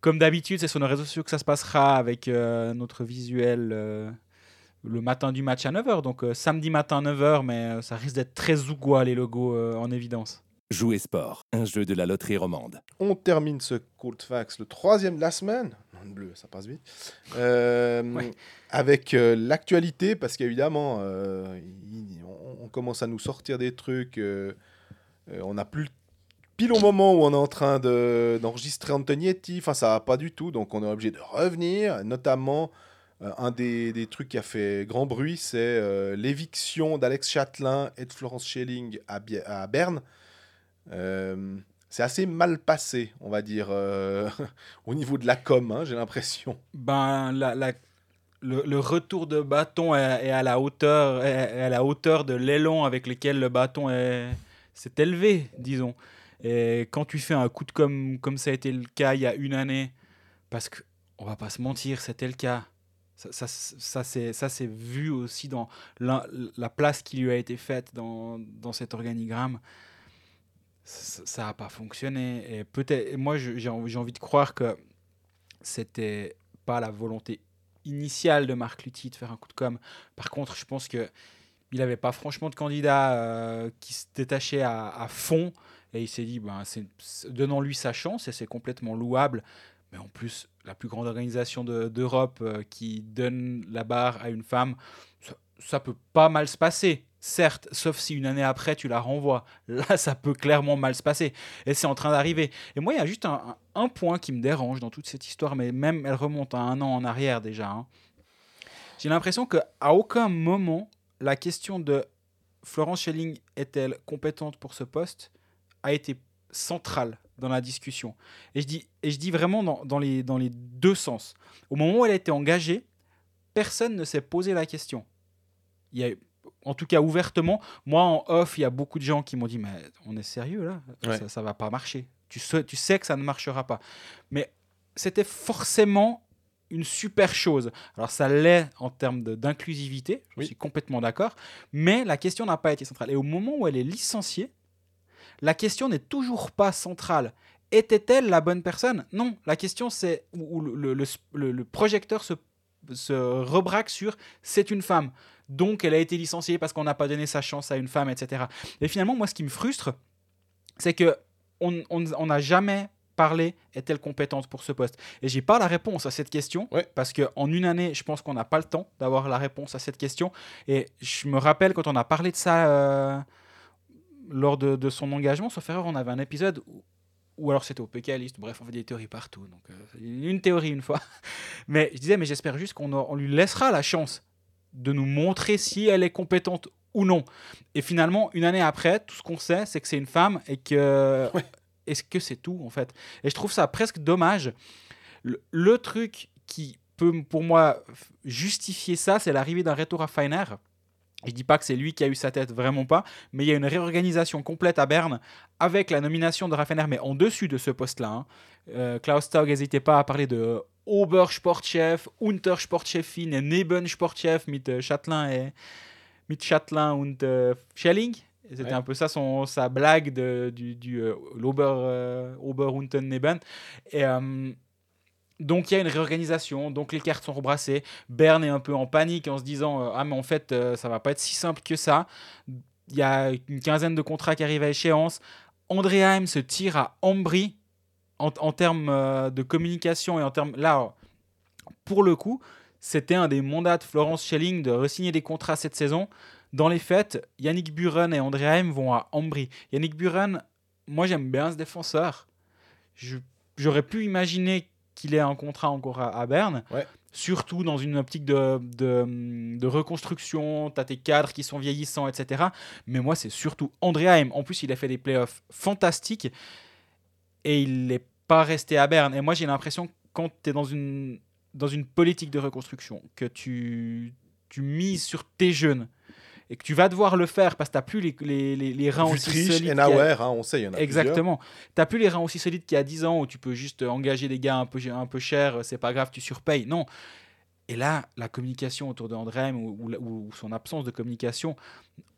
Comme d'habitude, c'est sur nos réseaux sociaux que ça se passera avec euh, notre visuel euh, le matin du match à 9h. Donc euh, samedi matin 9h, mais euh, ça risque d'être très zougois les logos euh, en évidence. Jouer sport, un jeu de la loterie romande. On termine ce Cold Facts, le troisième de la semaine. Non, bleu, ça passe vite. Euh, Ouais. Avec euh, l'actualité, parce qu'évidemment, euh, on, on commence à nous sortir des trucs. on n'a plus pile au moment où on est en train de- d'enregistrer Antonietti. Enfin, ça va pas du tout. Donc, on est obligé de revenir. Notamment, un des, des trucs qui a fait grand bruit, c'est l'éviction d'Alex Châtelain et de Florence Schelling à, à Berne. C'est assez mal passé, on va dire, euh, au niveau de la com, hein, j'ai l'impression. Ben, le, retour de bâton est, à la hauteur, à la hauteur de l'élan avec lequel le bâton est- s'est élevé, disons. Et quand tu fais un coup de com comme ça a été le cas il y a une année, parce que on va pas se mentir, c'était le cas. Ça, ça, vu aussi dans la, la place qui lui a été faite dans, dans cet organigramme. Ça n'a pas fonctionné. Et peut-être, moi, j'ai envie de croire que c'était pas la volonté initiale de Marc Lutti de faire un coup de com. Par contre, je pense que il n'avait pas franchement de candidat euh, qui se détachait à, fond et il s'est dit ben, donnons-lui sa chance et c'est complètement louable. Mais en plus, la plus grande organisation de- d'Europe euh, qui donne la barre à une femme, ça, ça peut pas mal se passer. Certes, sauf si une année après tu la renvoies. Là, ça peut clairement mal se passer. Et c'est en train d'arriver. Et moi, il y a juste un, point qui me dérange dans toute cette histoire, mais même elle remonte à un an en arrière déjà. hein. J'ai l'impression qu'à aucun moment, la question de Florence Schelling est-elle compétente pour ce poste a été centrale dans la discussion. Et je dis, et je dis vraiment dans, les, dans les deux sens. Au moment où elle a été engagée, personne ne s'est posé la question. Il y a, en tout cas ouvertement, moi en off, il y a beaucoup de gens qui m'ont dit mais on est sérieux là, Ouais. ça, ça va pas marcher. Tu sais, tu sais que ça ne marchera pas. Mais c'était forcément une super chose. Alors ça l'est en termes d'inclusivité, je Oui. suis complètement d'accord, mais la question n'a pas été centrale. Et au moment où elle est licenciée, la question n'est toujours pas centrale. Était-elle la bonne personne? Non, la question c'est où où le, le- le- le projecteur se, se rebraque sur c'est une femme. Donc elle a été licenciée parce qu'on n'a pas donné sa chance à une femme, etc. Et finalement, moi, ce qui me frustre, c'est que on on- on n'a jamais parlé est-elle compétente pour ce poste? Et j'ai pas la réponse à cette question Ouais. parce que en une année, je pense qu'on n'a pas le temps d'avoir la réponse à cette question. Et je me rappelle quand on a parlé de ça euh, lors de, de son engagement, sauf erreur, on avait un épisode où, ou alors c'était au PKListe, bref, on fait des théories partout. Donc, euh, une théorie une fois. Mais je disais, mais j'espère juste qu'on on lui laissera la chance de nous montrer si elle est compétente ou non. Et finalement, une année après, tout ce qu'on sait, c'est que c'est une femme et que. Ouais. Est-ce que c'est tout, en fait? Et je trouve ça presque dommage. Le, le truc qui peut, pour moi, justifier ça, c'est l'arrivée d'un retour à Feiner. Je dis pas que c'est lui qui a eu sa tête, vraiment pas, mais il y a une réorganisation complète à Berne avec la nomination de Raffener, mais en dessus de ce poste-là. hein. Euh, Klaus Taug n'hésitait pas à parler de Obersportchef, Untersportchefin Nebensportchef mit äh, Châtelain et mit Châtelain und äh, Schelling. C'était Ouais. un peu ça son, sa blague de, du, du euh, l'Ober, euh, Ober unten Neben. Et, euh, donc il y a une réorganisation, donc les cartes sont rebrassées. Berne est un peu en panique en se disant euh, ah mais en fait euh, ça va pas être si simple que ça. Il y a une quinzaine de contrats qui arrivent à échéance. Andréheim se tire à Ambry en, en termes euh, de communication et en termes là pour le coup c'était un des mandats de Florence Schelling de re-signer des contrats cette saison. Dans les faits, Yannick Buren et Andréheim vont à Ambry. Yannick Buren, moi j'aime bien ce défenseur. J'aurais pu imaginer qu'il ait un contrat encore à, à Berne. Ouais. Surtout dans une optique de, de, de reconstruction, tu as tes cadres qui sont vieillissants, etc. Mais moi, c'est surtout Andréheim. En plus, il a fait des playoffs fantastiques et il n'est pas resté à Berne. Et moi, j'ai l'impression que quand tu es dans une, dans une politique de reconstruction, que tu, tu mises sur tes jeunes et que tu vas devoir le faire parce que tu n'as plus les, les, les, les reins aussi Vutriche, solides. qu'il y a- Enauer, hein, on sait, il y en a Exactement. T'as plus les reins aussi solides qu'il y a 10 ans où tu peux juste engager des gars un peu, un peu chers, c'est pas grave, tu surpayes. Non. Et là, la communication autour de Andrém ou, ou son absence de communication,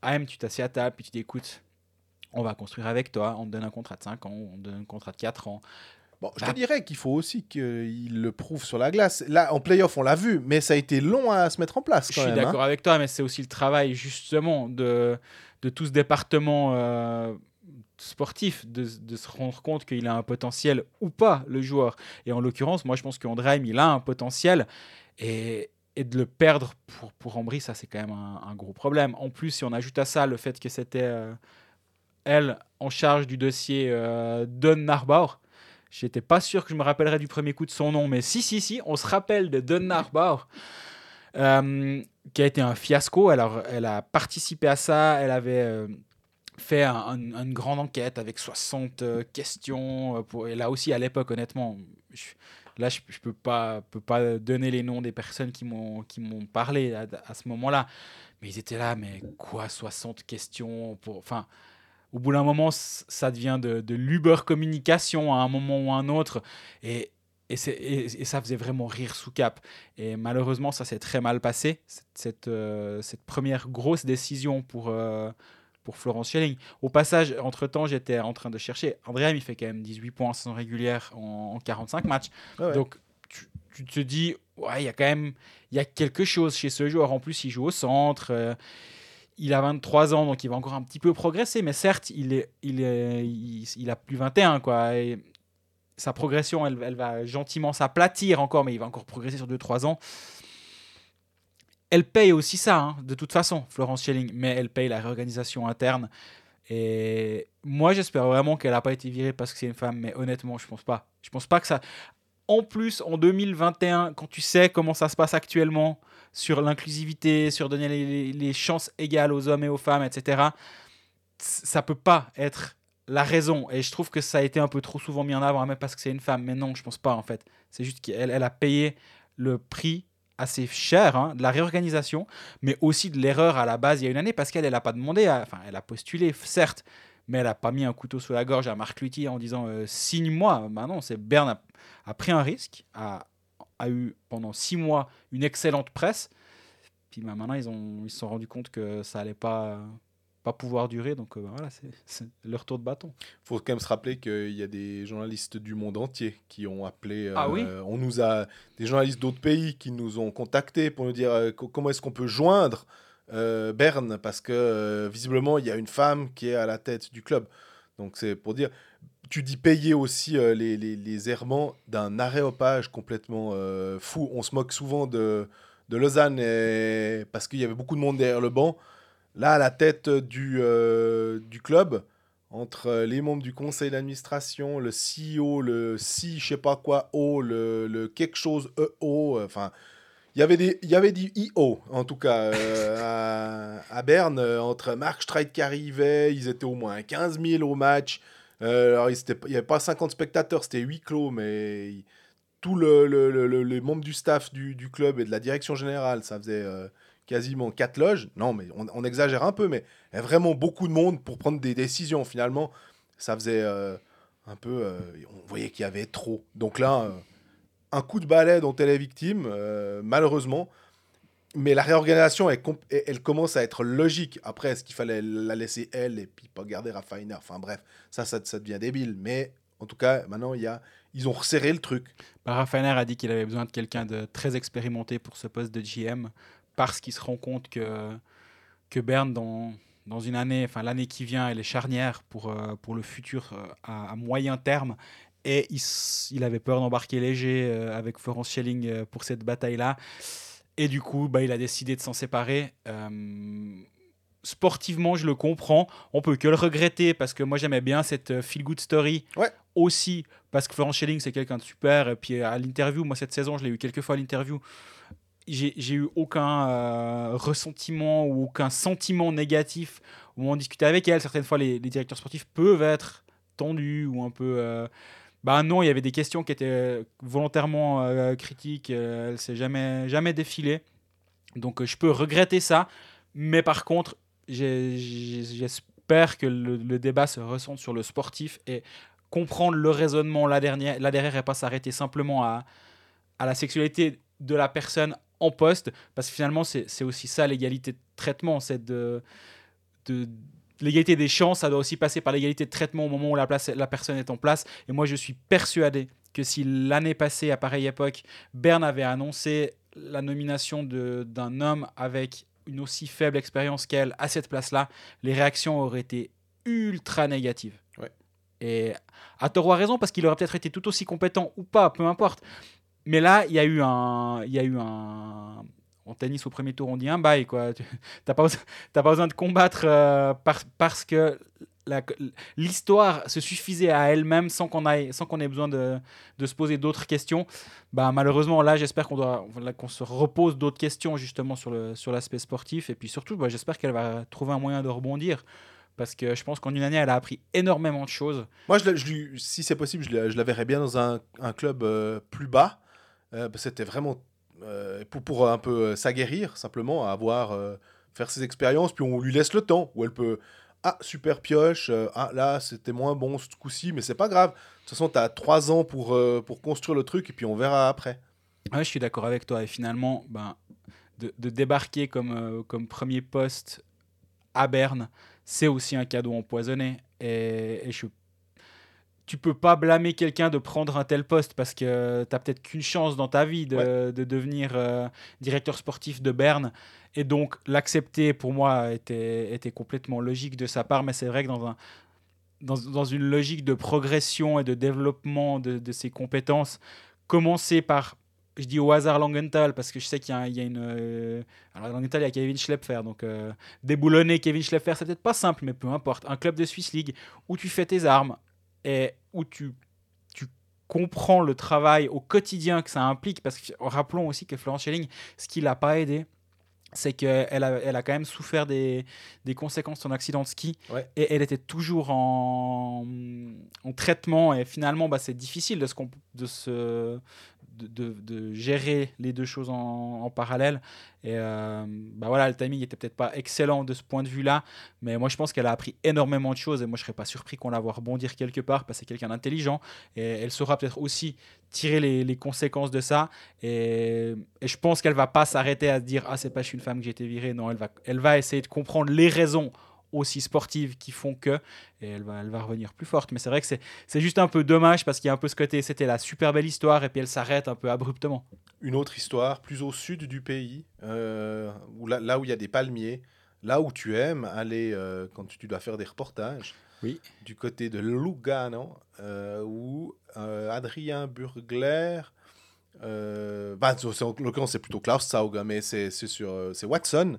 AM, tu t'assieds à table puis tu dis écoute, on va construire avec toi, on te donne un contrat de 5 ans, on te donne un contrat de 4 ans. Bon, je te dirais qu'il faut aussi qu'il le prouve sur la glace. Là, en playoff, on l'a vu, mais ça a été long à se mettre en place Je suis hein. d'accord avec toi, mais c'est aussi le travail justement de, de tout ce département euh, sportif, de, de se rendre compte qu'il a un potentiel ou pas, le joueur. Et en l'occurrence, moi je pense qu'Andreheim, il a un potentiel. Et, et de le perdre pour, pour Ambry, ça c'est quand même un, un gros problème. En plus, si on ajoute à ça le fait que c'était euh, elle, en charge du dossier euh, Don Narbor. J'étais pas sûr que je me rappellerais du premier coup de son nom, mais si, si, si, on se rappelle de Don euh, qui a été un fiasco. Alors, elle a participé à ça, elle avait euh, fait un- un- une grande enquête avec 60 euh, questions. et là aussi, à l'époque, honnêtement, je- là, je, je peux pas, peux pas donner les noms des personnes qui m'ont qui m'ont parlé à, à ce moment-là. Mais ils étaient là, mais quoi, 60 questions pour, Enfin, au bout d'un moment, ça devient de, de l'uber communication à un moment ou à un autre. Et, et, c'est- et- et ça faisait vraiment rire sous cap. Et malheureusement, ça s'est très mal passé, cette, cette, euh, cette première grosse décision pour, euh, pour Florence Schelling. Au passage, entre-temps, j'étais en train de chercher. Andréam, il fait quand même 18 points en saison régulière en, en 45 matchs. Ouais. Donc, tu, tu te dis, ouais, il y a quand même y a quelque chose chez ce joueur. En plus, il joue au centre. euh, il a 23 ans, donc il va encore un petit peu progresser. Mais certes, il, est, il, est, il, a plus 21. Quoi, sa progression, elle, elle va gentiment s'aplatir encore, mais il va encore progresser sur 2-3 ans. Elle paye aussi ça, hein, de toute façon, Florence Schelling, mais elle paye la réorganisation interne. Et moi, j'espère vraiment qu'elle n'a pas été virée parce que c'est une femme, mais honnêtement, je pense pas. Je pense pas que ça. En plus, en 2021, quand tu sais comment ça se passe actuellement sur l'inclusivité, sur donner les, chances égales aux hommes et aux femmes, etc., ça peut pas être la raison. Et je trouve que ça a été un peu trop souvent mis en avant, même parce que c'est une femme. Mais non, je pense pas, en fait. C'est juste qu'elle elle a payé le prix assez cher hein, de la réorganisation, mais aussi de l'erreur à la base il y a une année, parce qu'elle, elle a pas demandé, enfin, elle a postulé, certes, mais elle a pas mis un couteau sous la gorge à Marc Lutti en disant euh, signe-moi. Bah non, c'est Berne a, a pris un risque, a, a eu pendant six mois une excellente presse, puis bah, maintenant ils ont ils se sont rendus compte que ça allait pas pas pouvoir durer, donc euh, bah, voilà, c'est- leur tour de bâton. faut quand même se rappeler qu'il y a des journalistes du monde entier qui ont appelé. Ah euh, oui On nous a des journalistes d'autres pays qui nous ont contactés pour nous dire euh, co- comment est-ce qu'on peut joindre euh, Berne parce que euh, visiblement il y a une femme qui est à la tête du club. Donc c'est pour dire. Tu dis payer aussi euh, les, les, les errements d'un aréopage complètement euh, fou. On se moque souvent de, de Lausanne parce qu'il y avait beaucoup de monde derrière le banc. Là, à la tête du, euh, du club, entre les membres du conseil d'administration, le CEO, le si, je sais pas quoi, O, le, le quelque chose EO, enfin, il y avait du IO, en tout cas, à, à Berne, entre Mark Streit qui arrivait, ils étaient au moins 15 000 au match. Euh, alors, il n'y avait pas 50 spectateurs, c'était huis clos, mais il- tout le, le- le- le- les membres du staff du, du club et de la direction générale, ça faisait euh, quasiment quatre loges. Non, mais on, on exagère un peu, mais il y vraiment beaucoup de monde pour prendre des décisions. Finalement, ça faisait euh, un peu. euh, on voyait qu'il y avait trop. Donc là, euh, un coup de balai dont elle est victime, euh, malheureusement. Mais la réorganisation, elle, commence à être logique. Après, est-ce qu'il fallait la laisser elle et puis pas garder Rafaina Enfin bref, ça, ça, devient débile. Mais en tout cas, maintenant, il y a, ils ont resserré le truc. Bah, a dit qu'il avait besoin de quelqu'un de très expérimenté pour ce poste de GM parce qu'il se rend compte que, que Berne, dans, dans une année, enfin l'année qui vient, elle est charnière pour, euh, pour le futur euh, à, moyen terme. Et il, avait peur d'embarquer léger euh, avec Florence Schelling pour cette bataille-là. Et du coup, bah, il a décidé de s'en séparer. Euh, sportivement, je le comprends. On peut que le regretter parce que moi, j'aimais bien cette euh, feel-good story. Ouais. Aussi parce que Florence Schelling, c'est quelqu'un de super. Et puis à l'interview, moi, cette saison, je l'ai eu quelques fois à l'interview. J'ai j'ai eu aucun euh, ressentiment ou aucun sentiment négatif au moment de discuter avec elle. Certaines fois, les, les directeurs sportifs peuvent être tendus ou un peu. euh, bah non, il y avait des questions qui étaient volontairement euh, critiques. euh, elle s'est jamais, jamais défilée. Donc euh, je peux regretter ça. Mais par contre, j'espère que le, débat se ressente sur le sportif et comprendre le raisonnement là derrière, et pas s'arrêter simplement à, à la sexualité de la personne en poste. Parce que finalement, c'est aussi ça l'égalité de traitement. C'est de l'égalité des chances, ça doit aussi passer par l'égalité de traitement au moment où la, place, la personne est en place. Et moi, je suis persuadé que si l'année passée, à pareille époque, Berne avait annoncé la nomination d'un homme avec une aussi faible expérience qu'elle à cette place-là, les réactions auraient été ultra négatives. Ouais. Et à tort ou à raison, parce qu'il aurait peut-être été tout aussi compétent ou pas, peu importe. Mais là, il y a eu un, il y a eu un, en tennis au premier tour, on dit un bail. Tu- T'as pas, pas besoin de combattre euh, par- parce que l'histoire se suffisait à elle-même sans qu'on ait besoin de, de se poser d'autres questions. Bah, malheureusement, là, j'espère qu'on doit, se repose d'autres questions justement sur le sur l'aspect sportif et puis surtout, bah, j'espère qu'elle va trouver un moyen de rebondir parce que je pense qu'en une année, elle a appris énormément de choses. Moi, je, je si c'est possible, je la, verrais bien dans un, un club euh, plus bas. Euh, C'était vraiment euh, pour, pour un peu euh, s'aguerrir, simplement, à avoir, euh, faire ses expériences. Puis on lui laisse le temps où elle peut. Ah, super pioche. ah, là, c'était moins bon ce coup-ci, mais c'est pas grave. De toute façon, tu as trois ans pour, pour construire le truc et puis on verra après. Ouais, je suis d'accord avec toi. Et finalement, ben, de, débarquer comme, comme premier poste à Berne, c'est aussi un cadeau empoisonné. Et, et je, tu peux pas blâmer quelqu'un de prendre un tel poste parce que tu peut-être qu'une chance dans ta vie de, de devenir euh, directeur sportif de Berne. Et donc, l'accepter, pour moi, était, était complètement logique de sa part. Mais c'est vrai que dans un, dans, dans une logique de progression et de développement de, de ses compétences, commencer par, je dis au hasard Langenthal, parce que je sais qu'il y, y a une... euh, alors Langenthal, il y a Kevin Schlepfer, donc euh, déboulonner Kevin Schlepfer, c'est peut-être pas simple, mais peu importe. Un club de Swiss League où tu fais tes armes et où tu, tu comprends le travail au quotidien que ça implique, parce que rappelons aussi que Florence Schelling, ce qui l'a pas aidé, c'est qu'elle a, elle a quand même souffert des, des conséquences de son accident de ski Ouais. et elle était toujours en, en traitement et finalement bah, c'est difficile de se, de, se de, gérer les deux choses en, parallèle. Et euh, bah voilà le timing était peut-être pas excellent de ce point de vue là mais moi je pense qu'elle a appris énormément de choses et moi je serais pas surpris qu'on la voit rebondir quelque part parce que c'est quelqu'un d'intelligent et elle saura peut-être aussi tirer les, les conséquences de ça. Et, et je pense qu'elle va pas s'arrêter à se dire ah c'est pas je suis une femme que j'ai été virée non elle va elle va essayer de comprendre les raisons aussi sportives qui font que et elle va elle va revenir plus forte mais c'est vrai que c'est juste un peu dommage parce qu'il y a un peu ce côté c'était la super belle histoire et puis elle s'arrête un peu abruptement Une autre histoire, plus au sud du pays, euh, où là, là où il y a des palmiers, là où tu aimes aller euh, quand tu dois faire des reportages. Oui. Du côté de Lugano, euh, où Adrien Burgler, euh, bah, en l'occurrence c'est plutôt Klaus Sauger, mais c'est c'est sur c'est Watson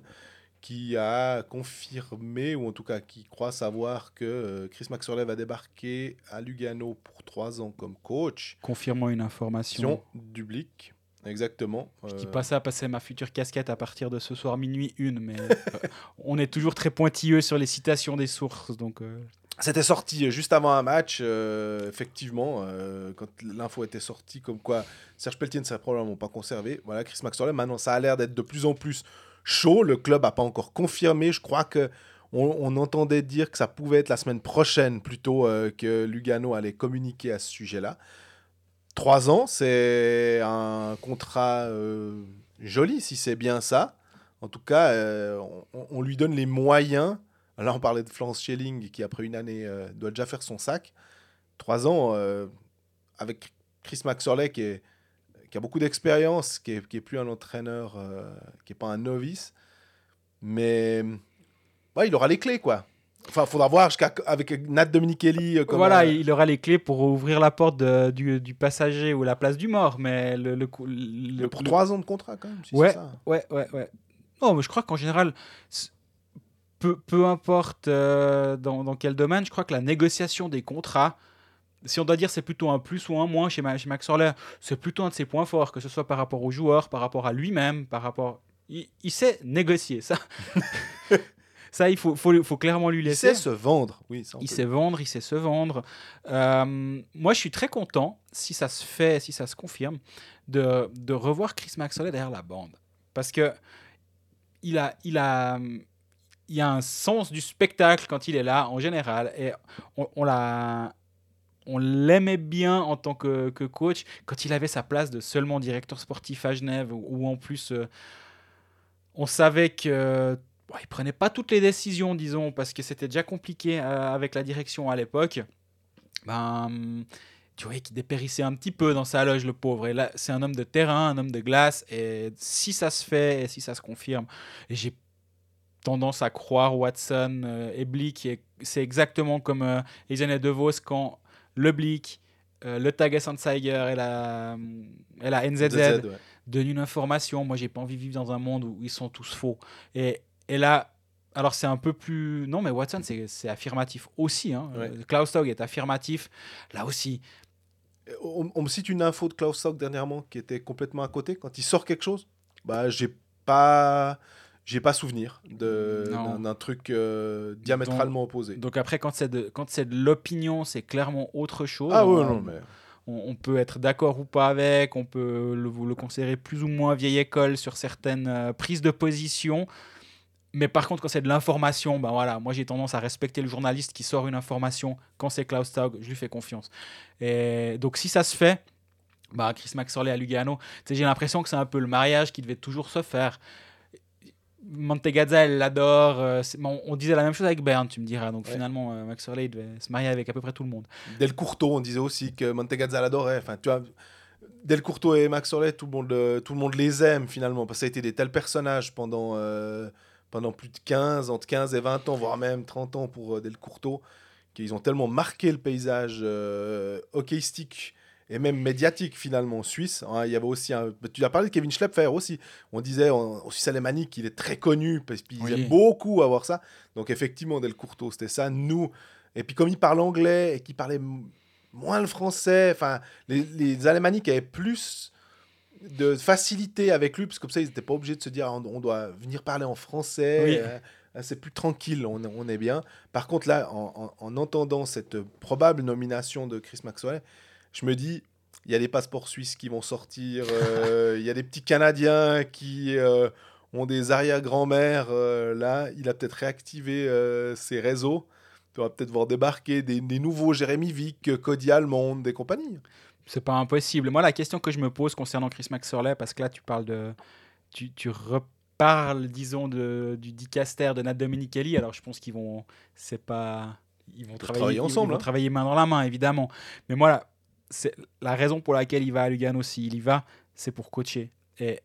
qui a confirmé ou en tout cas qui croit savoir que euh, Chris Maxwell va débarquer à Lugano pour trois ans comme coach. confirmant une information Du Blick, exactement. je dis Euh, pas ça parce que c'est ma future casquette à partir de ce soir minuit une mais euh, on est toujours très pointilleux sur les citations des sources donc euh, C'était sorti juste avant un match, euh, effectivement, euh, quand l'info était sortie, comme quoi Serge Pelletier ne serait probablement pas conservé. Voilà, Chris Maxwell, maintenant ça a l'air d'être de plus en plus chaud. Le club n'a pas encore confirmé. Je crois que on, entendait dire que ça pouvait être la semaine prochaine plutôt euh, que Lugano allait communiquer à ce sujet-là. Trois ans, c'est un contrat euh, joli si c'est bien ça. En tout cas, euh, on, on lui donne les moyens Là, on parlait de Florence Schelling qui, après une année, doit déjà faire son sac. Trois ans avec Chris Maxorley qui, est- qui a beaucoup d'expérience, qui est, qui est plus un entraîneur, euh, qui est pas un novice. Mais ouais, il aura les clés, quoi. Enfin, faudra voir avec Nat Dominichelli. euh, comme, voilà, il aura les clés pour ouvrir la porte de- du, du passager ou la place du mort, mais le, pour trois ans de contrat, quand même. si Ouais. ça. Ouais, ouais, ouais. Non, mais je crois qu'en général, peu, peu importe euh, dans, dans quel domaine, je crois que la négociation des contrats, si on doit dire c'est plutôt un plus ou un moins chez, Ma- chez Max Orler, c'est plutôt un de ses points forts, que ce soit par rapport aux joueurs, par rapport à lui-même, par rapport... Il, il sait négocier, ça. ça, il faut, faut, faut clairement lui Il laisser. sait se vendre. Oui, ça, Il peut- sait vendre, il sait se vendre. Euh, moi, je suis très content, si ça se fait, si ça se confirme, de, de revoir Chris Maxwell derrière la bande. Parce que il a, il a, il y a un sens du spectacle quand il est là, en général. Et on, on l'a. On l'aimait bien en tant que, que coach quand il avait sa place de seulement directeur sportif à Genève, où, en plus euh, on savait que bon, il prenait pas toutes les décisions, disons, parce que c'était déjà compliqué euh, avec la direction à l'époque. Ben, tu voyais qu'il dépérissait un petit peu dans sa loge, le pauvre. Et là, c'est un homme de terrain, un homme de glace. Et si ça se fait, et si ça se confirme, et j'ai tendance à croire Watson euh, et Blick, c'est exactement comme euh, les années de Vos quand le Blick, euh, le Tagessanzeiger et la, et la NZZ ZZ, ouais. donne une information. Moi, j'ai pas envie de vivre dans un monde où ils sont tous faux. Et, et là, Alors c'est un peu plus... Non, mais Watson, c'est c'est affirmatif aussi. Hein. Ouais. Euh, Klaus Tog est affirmatif. Là aussi, On, on me cite une info de Klaus Sock dernièrement qui était complètement à côté. Quand il sort quelque chose, bah j'ai pas, j'ai pas souvenir d'un truc euh, diamétralement opposé. donc après, quand c'est de, quand de l'opinion, c'est clairement autre chose. Ah On- ouais, non mais on, on peut être d'accord ou pas avec, on peut le, vous le considérer plus ou moins vieille école sur certaines euh, prises de position. Mais par contre, quand c'est de l'information, ben voilà, moi j'ai tendance à respecter le journaliste qui sort une information. Quand c'est Klaus Taug, je lui fais confiance. Et donc si ça se fait, bah, Chris Maxorley à Lugano, tu sais, j'ai l'impression que c'est un peu le mariage qui devait toujours se faire. Mantegazza, elle l'adore. euh, bon, on disait la même chose avec Bern, tu me diras. Donc Ouais. finalement, euh, Maxorley il devait se marier avec à peu près tout le monde. Del Curto, on disait aussi que Mantegazza l'adorait. Enfin, tu vois, Del Curto et Max Orlet, tout le monde, tout le monde les aime finalement parce que ça a été des tels personnages pendant euh, pendant plus de 15, entre 15 et 20 ans, voire même 30 ans pour euh, Del Curto, qu'ils ont tellement marqué le paysage hockeyistique et même médiatique finalement suisse. Hein, il y avait aussi un, tu as parlé de Kevin Schlepfer aussi. On disait en- Suisse alémanique qu'il est très connu parce qu'ils Oui. aiment beaucoup avoir ça. Donc effectivement Del Curto, c'était ça. Nous et puis comme il parle anglais et qu'il parlait moins le français, enfin les, les alémaniques avaient plus de facilité avec lui parce que comme ça ils n'étaient pas obligés de se dire on, doit venir parler en français. Oui. euh, euh, c'est plus tranquille, on, on est bien. Par contre, là, en, en- en entendant cette probable nomination de Chris Maxwell, je me dis, il y a des passeports suisses qui vont sortir, euh, il y a des petits Canadiens qui euh, ont des arrière-grand-mères. euh, là, il a peut-être réactivé euh, ses réseaux. Tu vas peut-être voir débarquer des, des nouveaux Jérémy Vick, Cody Almond, des compagnies. C'est pas impossible. Moi, la question que je me pose concernant Chris Maxorley, parce que là, tu parles de. Tu, tu reparles, disons, de, du dicaster de Nat Dominichelli. Alors, je pense qu'ils vont. C'est pas. Ils vont travailler, travailler ensemble, Ils vont hein. travailler main dans la main, évidemment. Mais moi, là, c'est la raison pour laquelle il va à Lugano, s'il y va, c'est pour coacher. Et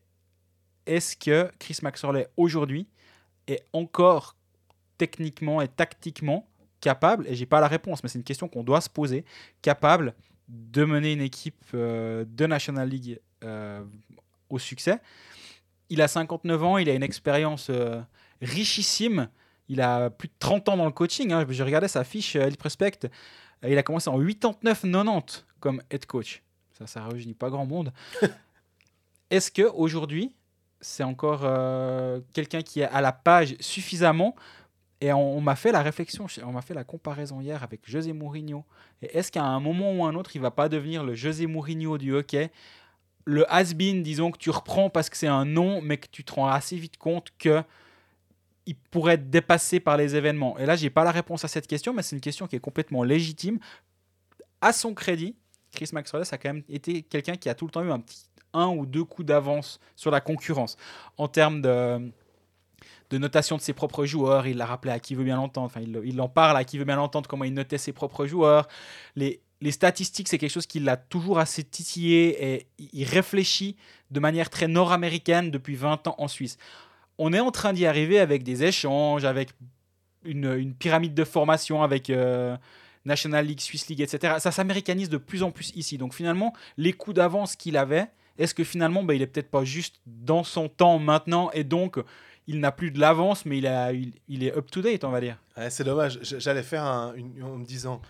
est-ce que Chris Maxorley, aujourd'hui, est encore techniquement et tactiquement capable, et j'ai pas la réponse, mais c'est une question qu'on doit se poser, capable de mener une équipe euh, de National League euh, au succès? Il a 59 ans, il a une expérience euh, richissime. Il a plus de 30 ans dans le coaching. hein. J'ai regardé sa fiche euh, Elite Prospect. Euh, Il a commencé en 89-90 comme head coach. Ça, ça rajeunit pas grand monde. Est-ce que aujourd'hui, c'est encore euh, quelqu'un qui est à la page suffisamment? Et on, m'a fait la réflexion, on m'a fait la comparaison hier avec José Mourinho. Est-ce qu'à un moment ou un autre, il va pas devenir le José Mourinho du hockey? Le has-been, disons, que tu reprends parce que c'est un nom, mais que tu te rends assez vite compte que il pourrait être dépassé par les événements. Et là, j'ai pas la réponse à cette question, mais c'est une question qui est complètement légitime. À son crédit, Chris Maxwell a quand même été quelqu'un qui a tout le temps eu un petit un ou deux coups d'avance sur la concurrence en termes de notation de ses propres joueurs, il l'a rappelé à qui veut bien l'entendre, enfin il, en parle à qui veut bien l'entendre, comment il notait ses propres joueurs. Les, statistiques, c'est quelque chose qui l'a toujours assez titillé et il réfléchit de manière très nord-américaine depuis 20 ans en Suisse. On est en train d'y arriver avec des échanges, avec une, une pyramide de formation, avec euh, National League, Swiss League, etc. Ça s'américanise de plus en plus ici. Donc finalement, les coups d'avance qu'il avait, est-ce que finalement, bah, il est peut-être pas juste dans son temps maintenant et donc il n'a plus de l'avance, mais il, est up-to-date, on va dire? C'est dommage. J'allais faire un, en me disant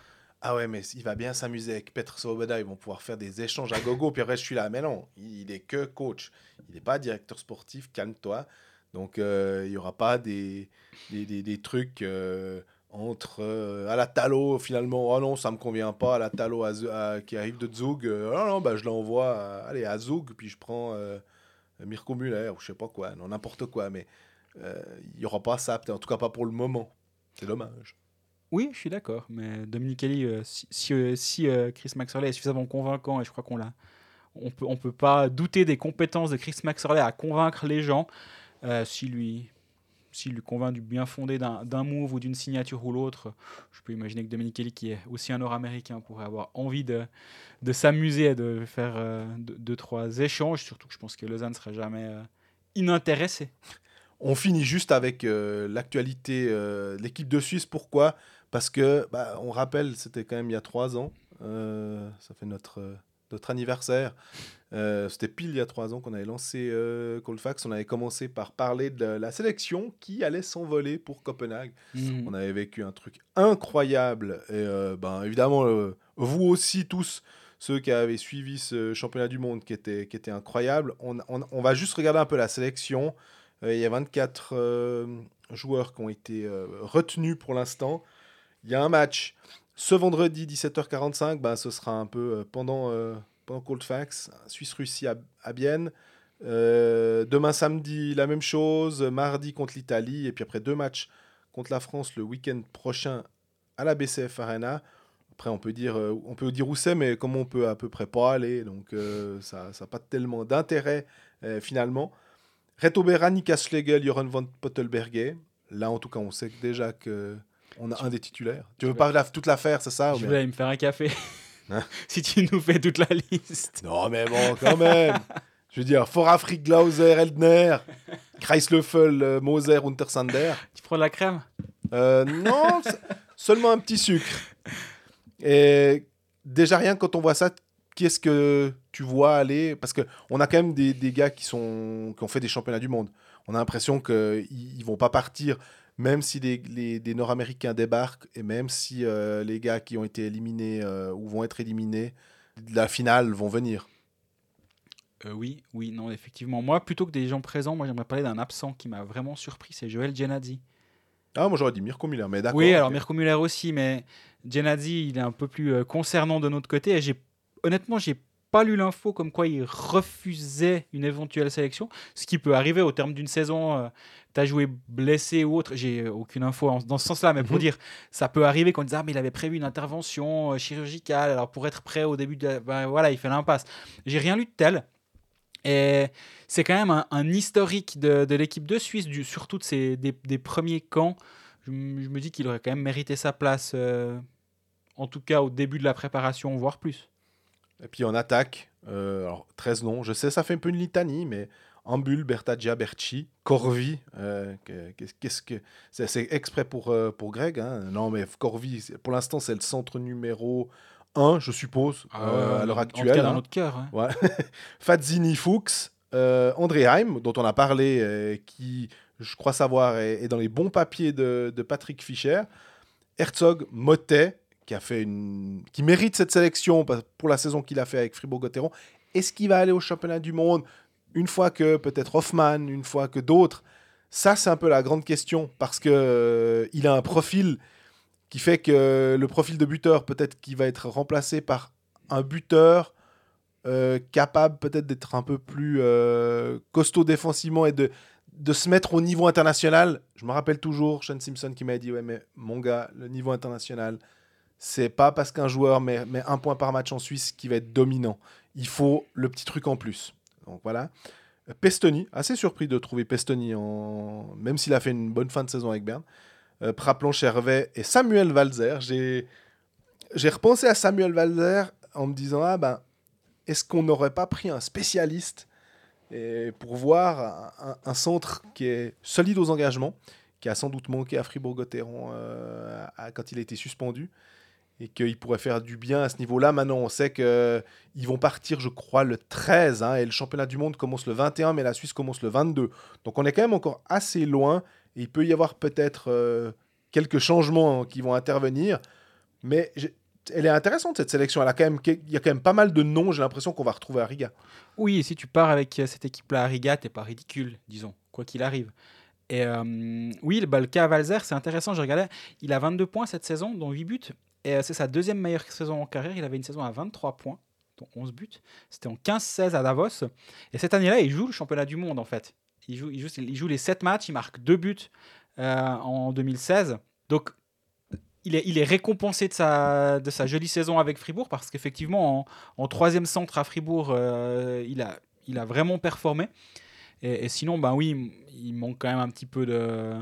Ah ouais, mais il va bien s'amuser avec Petr Svoboda. Ils vont pouvoir faire des échanges à gogo. Puis après, je suis là. Mais non, il est que coach. Il n'est pas directeur sportif. Calme-toi. Donc, euh, il n'y aura pas des, des, des, des trucs euh, entre euh, à la Talo, finalement. Oh non, ça me convient pas. À la Talo à qui arrive de Zug. Euh, oh non, bah, je l'envoie à, allez, à Zug. Puis je prends euh, Mirko Muller ou je sais pas quoi. Non, n'importe quoi. Mais euh, il n'y aura pas ça. En tout cas, pas pour le moment. C'est dommage. Oui, je suis d'accord. Mais Dominique Kelly, euh, si, si, euh, si, Chris Maxwell est suffisamment convaincant, et je crois qu'on l'a, on peut, on peut pas douter des compétences de Chris Maxwell à convaincre les gens. Si lui, s'il lui convainc du bien fondé d'un move ou d'une signature ou l'autre, je peux imaginer que Dominique Kelly, qui est aussi un Nord-Américain, pourrait avoir envie de, de s'amuser et de faire euh, deux, trois échanges. Surtout que je pense que Lausanne ne sera jamais euh, inintéressé. On finit juste avec euh, l'actualité euh, de l'équipe de Suisse. Pourquoi? Parce que, bah, on rappelle, c'était quand même il y a trois ans. Euh, ça fait notre euh, notre anniversaire. Euh, C'était pile il y a trois ans qu'on avait lancé euh, Colfax. On avait commencé par parler de la sélection qui allait s'envoler pour Copenhague. Mhm. On avait vécu un truc incroyable. Et euh, ben, évidemment, euh, vous aussi, tous, ceux qui avaient suivi ce championnat du monde qui était, qui était incroyable, on, on- on va juste regarder un peu la sélection. Il y a 24 euh, joueurs qui ont été retenus pour l'instant. Il y a un match ce vendredi 17h45. Ben, ce sera un peu euh, pendant, euh, Cold Suisse-Russie à, à. Euh, demain samedi, la même chose. Mardi contre l'Italie. Et puis après deux matchs contre la France le week-end prochain à la BCF Arena. Après, on peut dire, euh, on peut dire où c'est, mais comment on peut à peu près pas aller. Donc, euh, ça n'a pas tellement d'intérêt finalement. Reto Berra, Nika Schlegel, Joran van Pottelberger. Là, en tout cas, on sait déjà que on a un des titulaires. Tu veux pas la- toute l'affaire, c'est ça Je voulais aller me faire un café. Hein? Si tu nous fais toute la liste. Non, mais bon, quand même. Je veux dire, Forafrik, Glauser, Eldner, Kreislöffel, euh, Moser, Untersander. Tu prends de la crème? Euh, non, seulement un petit sucre. Et déjà rien quand on voit ça, qu'est-ce que tu vois aller? Parce que on a quand même des, des gars qui sont qui ont fait des championnats du monde. On a l'impression qu'ils ils vont pas partir, même si les, les- des Nord-Américains débarquent et même si euh, les gars qui ont été éliminés euh, ou vont être éliminés de la finale vont venir. Euh, Oui, oui, non, effectivement. Moi, plutôt que des gens présents, moi j'aimerais parler d'un absent qui m'a vraiment surpris, c'est Joël Genadzi. Ah, moi j'aurais dit Mirko Müller, mais d'accord. Oui, alors. Mirko Müller aussi, mais Genadzi, il est un peu plus concernant de notre côté. Et j'ai, honnêtement, j'ai pas lu l'info comme quoi il refusait une éventuelle sélection, ce qui peut arriver au terme d'une saison. tu as joué blessé ou autre, j'ai euh, aucune info en- dans ce sens-là, mais pour Mhm. dire, ça peut arriver qu'on dise ah mais il avait prévu une intervention euh, chirurgicale, alors pour être prêt au début de, la- ben, voilà, il fait l'impasse. J'ai rien lu de tel. Et c'est quand même un, un historique de, de l'équipe de Suisse, du, surtout de des, des premiers camps. Je me dis qu'il aurait quand même mérité sa place, euh, en tout cas au début de la préparation, voire plus. Et puis en attaque, euh, alors 13 noms, je sais, ça fait un peu une litanie, mais Ambul, Bertaggia, Berchi, Corvi, euh, que- qu'est- qu'est-ce que. C'est exprès pour, euh, pour Greg, hein. Non, mais Corvi, pour l'instant, c'est le centre numéro 1, je suppose, euh, à l'heure Ah En tout actuelle. cas, dans hein. notre cœur. hein. Ouais. Fazzini Fuchs, André Heim, dont on a parlé, qui, je crois savoir, est, est dans les bons papiers de, de Patrick Fischer. Herzog, Motet, qui, a fait une... qui mérite cette sélection pour la saison qu'il a fait avec Fribourg-Gotteron. Est-ce qu'il va aller au championnat du monde une fois que peut-être Hoffman, une fois que d'autres? Ça, c'est un peu la grande question, parce que euh, il a un profil qui fait que le profil de buteur, peut-être qu'il va être remplacé par un buteur euh, capable peut-être d'être un peu plus euh, costaud défensivement et de, de se mettre au niveau international. Je me rappelle toujours Sean Simpson qui m'a dit Ouais, mais mon gars, le niveau international, c'est pas parce qu'un joueur met, met un point par match en Suisse qui va être dominant. Il faut le petit truc en plus. Donc voilà. Pestoni, assez surpris de trouver Pestoni, en... même s'il a fait une bonne fin de saison avec Berne. Euh, Chervet et Samuel Valzer. J'ai repensé à Samuel Valzer en me disant Ah ben, est-ce qu'on n'aurait pas pris un spécialiste et pour voir un, centre qui est solide aux engagements, qui a sans doute manqué à Fribourg-Gotteron euh, quand il a été suspendu, et qu'il pourrait faire du bien à ce niveau-là. Maintenant, on sait qu'ils vont partir, je crois, le 13, hein, et le championnat du monde commence le 21, mais la Suisse commence le 22. Donc on est quand même encore assez loin, et il peut y avoir peut-être euh, quelques changements qui vont intervenir, mais elle est intéressante cette sélection. Elle a quand même, il y a quand même pas mal de noms. J'ai l'impression qu'on va retrouver à Riga. Oui, et si tu pars avec euh, cette équipe-là à Riga, t'es pas ridicule, disons, quoi qu'il arrive. Et euh, oui, le, bah, le Valzer, c'est intéressant. Je regardais, il a 22 points cette saison, dont 8 buts. Et euh, c'est sa deuxième meilleure saison en carrière. Il avait une saison à 23 points, dont 11 buts. C'était en 15-16 à Davos. Et cette année-là, il joue le championnat du monde, en fait. Il joue, il joue, il joue les 7 matchs, il marque 2 buts euh, en 2016. Donc, il est, il est récompensé de sa, de sa jolie saison avec Fribourg parce qu'effectivement, en, en troisième centre à Fribourg, euh, il, a, il a vraiment performé. Et, et sinon, ben oui, il manque quand même un petit peu de.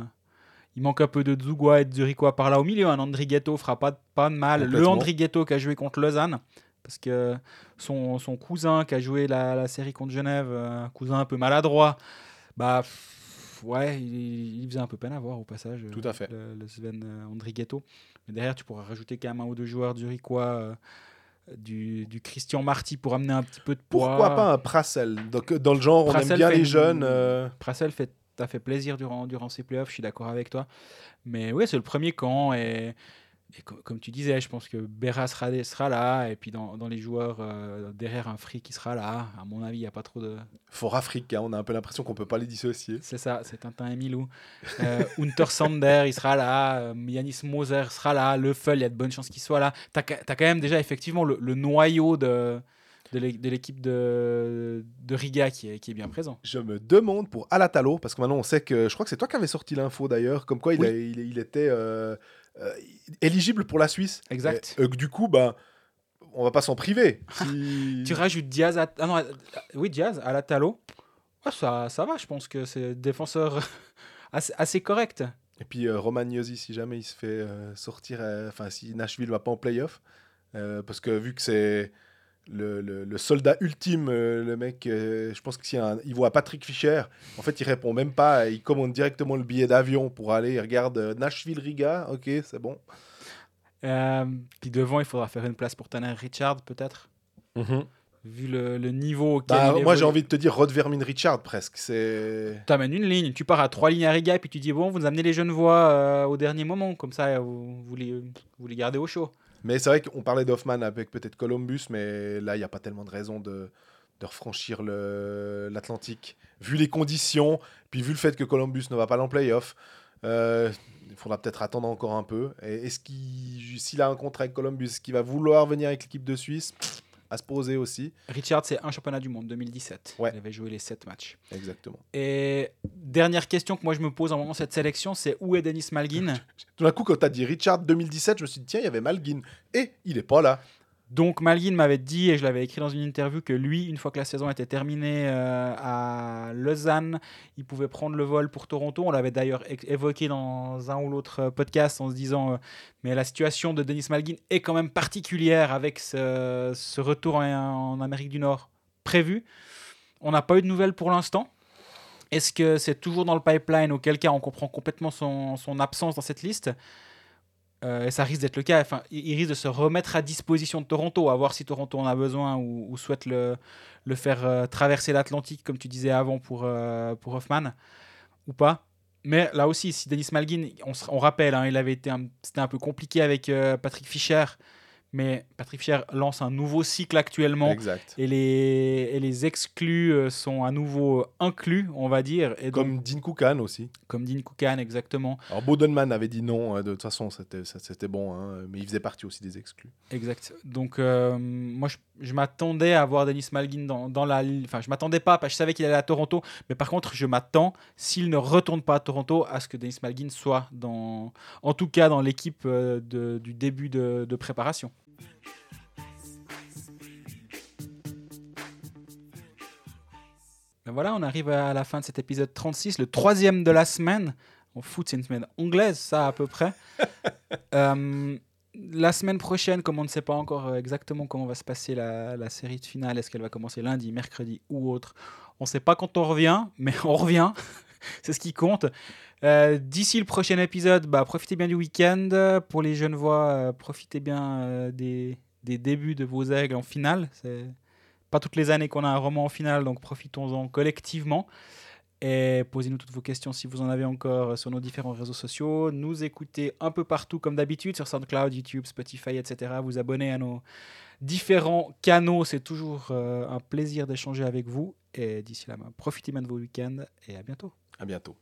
Il manque un peu de Zugua et de Zurichois par là au milieu. Un Andrighetto fera pas, de- pas de mal. Le. Andrighetto qui a joué contre Lausanne, parce que son, son cousin qui a joué la, la série contre Genève, euh, un cousin un peu maladroit, bah ouais, il, il faisait un peu peine à voir au passage. euh, Tout à fait. Le, le Sven euh, Andrighetto. Mais derrière, tu pourras rajouter quand même un ou deux joueurs zurichois. euh, du, du Christian Marty pour amener un petit peu de poids. Pourquoi pas un Prassel? Donc, dans le genre, on aime bien les une- jeunes. euh, Prassel fait, t'a fait plaisir durant, durant ces playoffs, je suis d'accord avec toi. Mais oui, c'est le premier camp. Et, et co- comme tu disais, je pense que Berra sera, sera là. Et puis dans, dans les joueurs, euh, derrière un free qui sera là. À mon avis, il n'y a pas trop de. Fort africain, on a un peu l'impression qu'on peut pas les dissocier. C'est ça, c'est Tintin et Milou. Euh, Hunter Sander, il sera là. euh, Yanis Moser sera là. Le Full, il y a de bonnes chances qu'il soit là. Tu as, quand même déjà effectivement le, le noyau de, de l'é- de l'équipe de, de Riga qui est, qui est bien présent. Je me demande pour Alatalo, parce que maintenant on sait que. Je crois que c'est toi qui avais sorti l'info d'ailleurs, comme quoi il, Oui. a- il, il était euh, euh, éligible pour la Suisse. Exact. Et, euh, du coup, ben, on va pas s'en priver. Si- Tu rajoutes Diaz à. Ah non, à- oui, Diaz à la Talo. Ouais, ça, ça va, je pense que c'est défenseur assez, assez correct. Et puis euh, Romagnosi, si jamais il se fait euh, sortir, euh, enfin si Nashville va pas en playoff, euh, parce que vu que c'est le, le- le soldat ultime, euh, le mec, euh, je pense un- il voit Patrick Fischer, en fait il répond même pas, il commande directement le billet d'avion pour aller, il regarde euh, Nashville-Riga, ok c'est bon. Euh, puis devant, il faudra faire une place pour Tanner Richard, peut-être. Vu le, le niveau auquel Bah, il moi j'ai envie de te dire Rod Vermin Richard presque, c'est... T'amènes une ligne, tu pars à trois lignes à Riga, puis tu dis bon, vous amenez les jeunes voix euh, au dernier moment, comme ça vous, vous, les, vous les gardez au chaud. Mais c'est vrai qu'on parlait d'Hoffman avec peut-être Columbus, mais là, il n'y a pas tellement de raison de, refranchir l'Atlantique. Vu les conditions, puis vu le fait que Columbus ne va pas en playoff, euh, il faudra peut-être attendre encore un peu. Et est-ce qu'il, s'il a un contrat avec Columbus, est-ce qu'il va vouloir venir avec l'équipe de Suisse? À se poser aussi. Richard, c'est un championnat du monde 2017. Ouais. Il avait joué les sept matchs. Exactement. Et dernière question que moi je me pose en moment cette sélection, c'est où est Denis Malgin Tout d'un coup, quand tu as dit Richard 2017, je me suis dit, tiens, il y avait Malgin. Et il n'est pas là. Donc Malgin m'avait dit, et je l'avais écrit dans une interview, que lui, une fois que la saison était terminée euh, à Lausanne, il pouvait prendre le vol pour Toronto. On l'avait d'ailleurs évoqué dans un ou l'autre euh, podcast en se disant, euh, mais la situation de Denis Malgin est quand même particulière avec ce, retour en, Amérique du Nord prévu. On n'a pas eu de nouvelles pour l'instant. Est-ce que c'est toujours dans le pipeline, auquel cas on comprend complètement son absence dans cette liste? Euh, et ça risque d'être le cas. Enfin, il risque de se remettre à disposition de Toronto, à voir si Toronto en a besoin ou, ou souhaite le, le faire euh, traverser l'Atlantique, comme tu disais avant pour, euh, pour Hoffman, ou pas. Mais là aussi, si Denis Malgin, on, rappelle, hein, il avait été c'était un peu compliqué avec Patrick Fischer, mais Patrick Fischer lance un nouveau cycle actuellement. Exact. Et les, et les exclus euh, sont à nouveau inclus, on va dire. Et donc, Comme Dean Koukan aussi. comme Dean Koukan, exactement. Alors, Bodenman avait dit non, euh, de toute façon, c'était bon, hein, mais il faisait partie aussi des exclus. Exact. Donc, euh, moi, je, je m'attendais à voir Denis Malgin dans, dans la. Enfin, je m'attendais pas, parce que je savais qu'il allait à Toronto. Mais par contre, je m'attends, s'il ne retourne pas à Toronto, à ce que Denis Malgin soit, dans, en tout cas, dans l'équipe euh, du début de, de préparation. Ben voilà, on arrive à la fin de cet épisode 36, le troisième de la semaine. En foot, c'est une semaine anglaise, ça, à peu près. Euh, la semaine prochaine, comme on ne sait pas encore euh, exactement comment va se passer la, la série de finale, est-ce qu'elle va commencer lundi, mercredi ou autre, on ne sait pas quand on revient, mais on revient. c'est ce qui compte. Euh, D'ici le prochain épisode, bah, profitez bien du week-end. Pour les jeunes voix, euh, profitez bien des, des débuts de vos aigles en finale. C'est pas toutes les années qu'on a un roman en finale, donc profitons-en collectivement. Et posez-nous toutes vos questions si vous en avez encore euh, sur nos différents réseaux sociaux. Nous écoutez un peu partout comme d'habitude sur SoundCloud, YouTube, Spotify, etc. Vous abonner à nos différents canaux. C'est toujours euh, un plaisir d'échanger avec vous. Et d'ici là, bah, profitez bien de vos week-ends et à bientôt. À bientôt.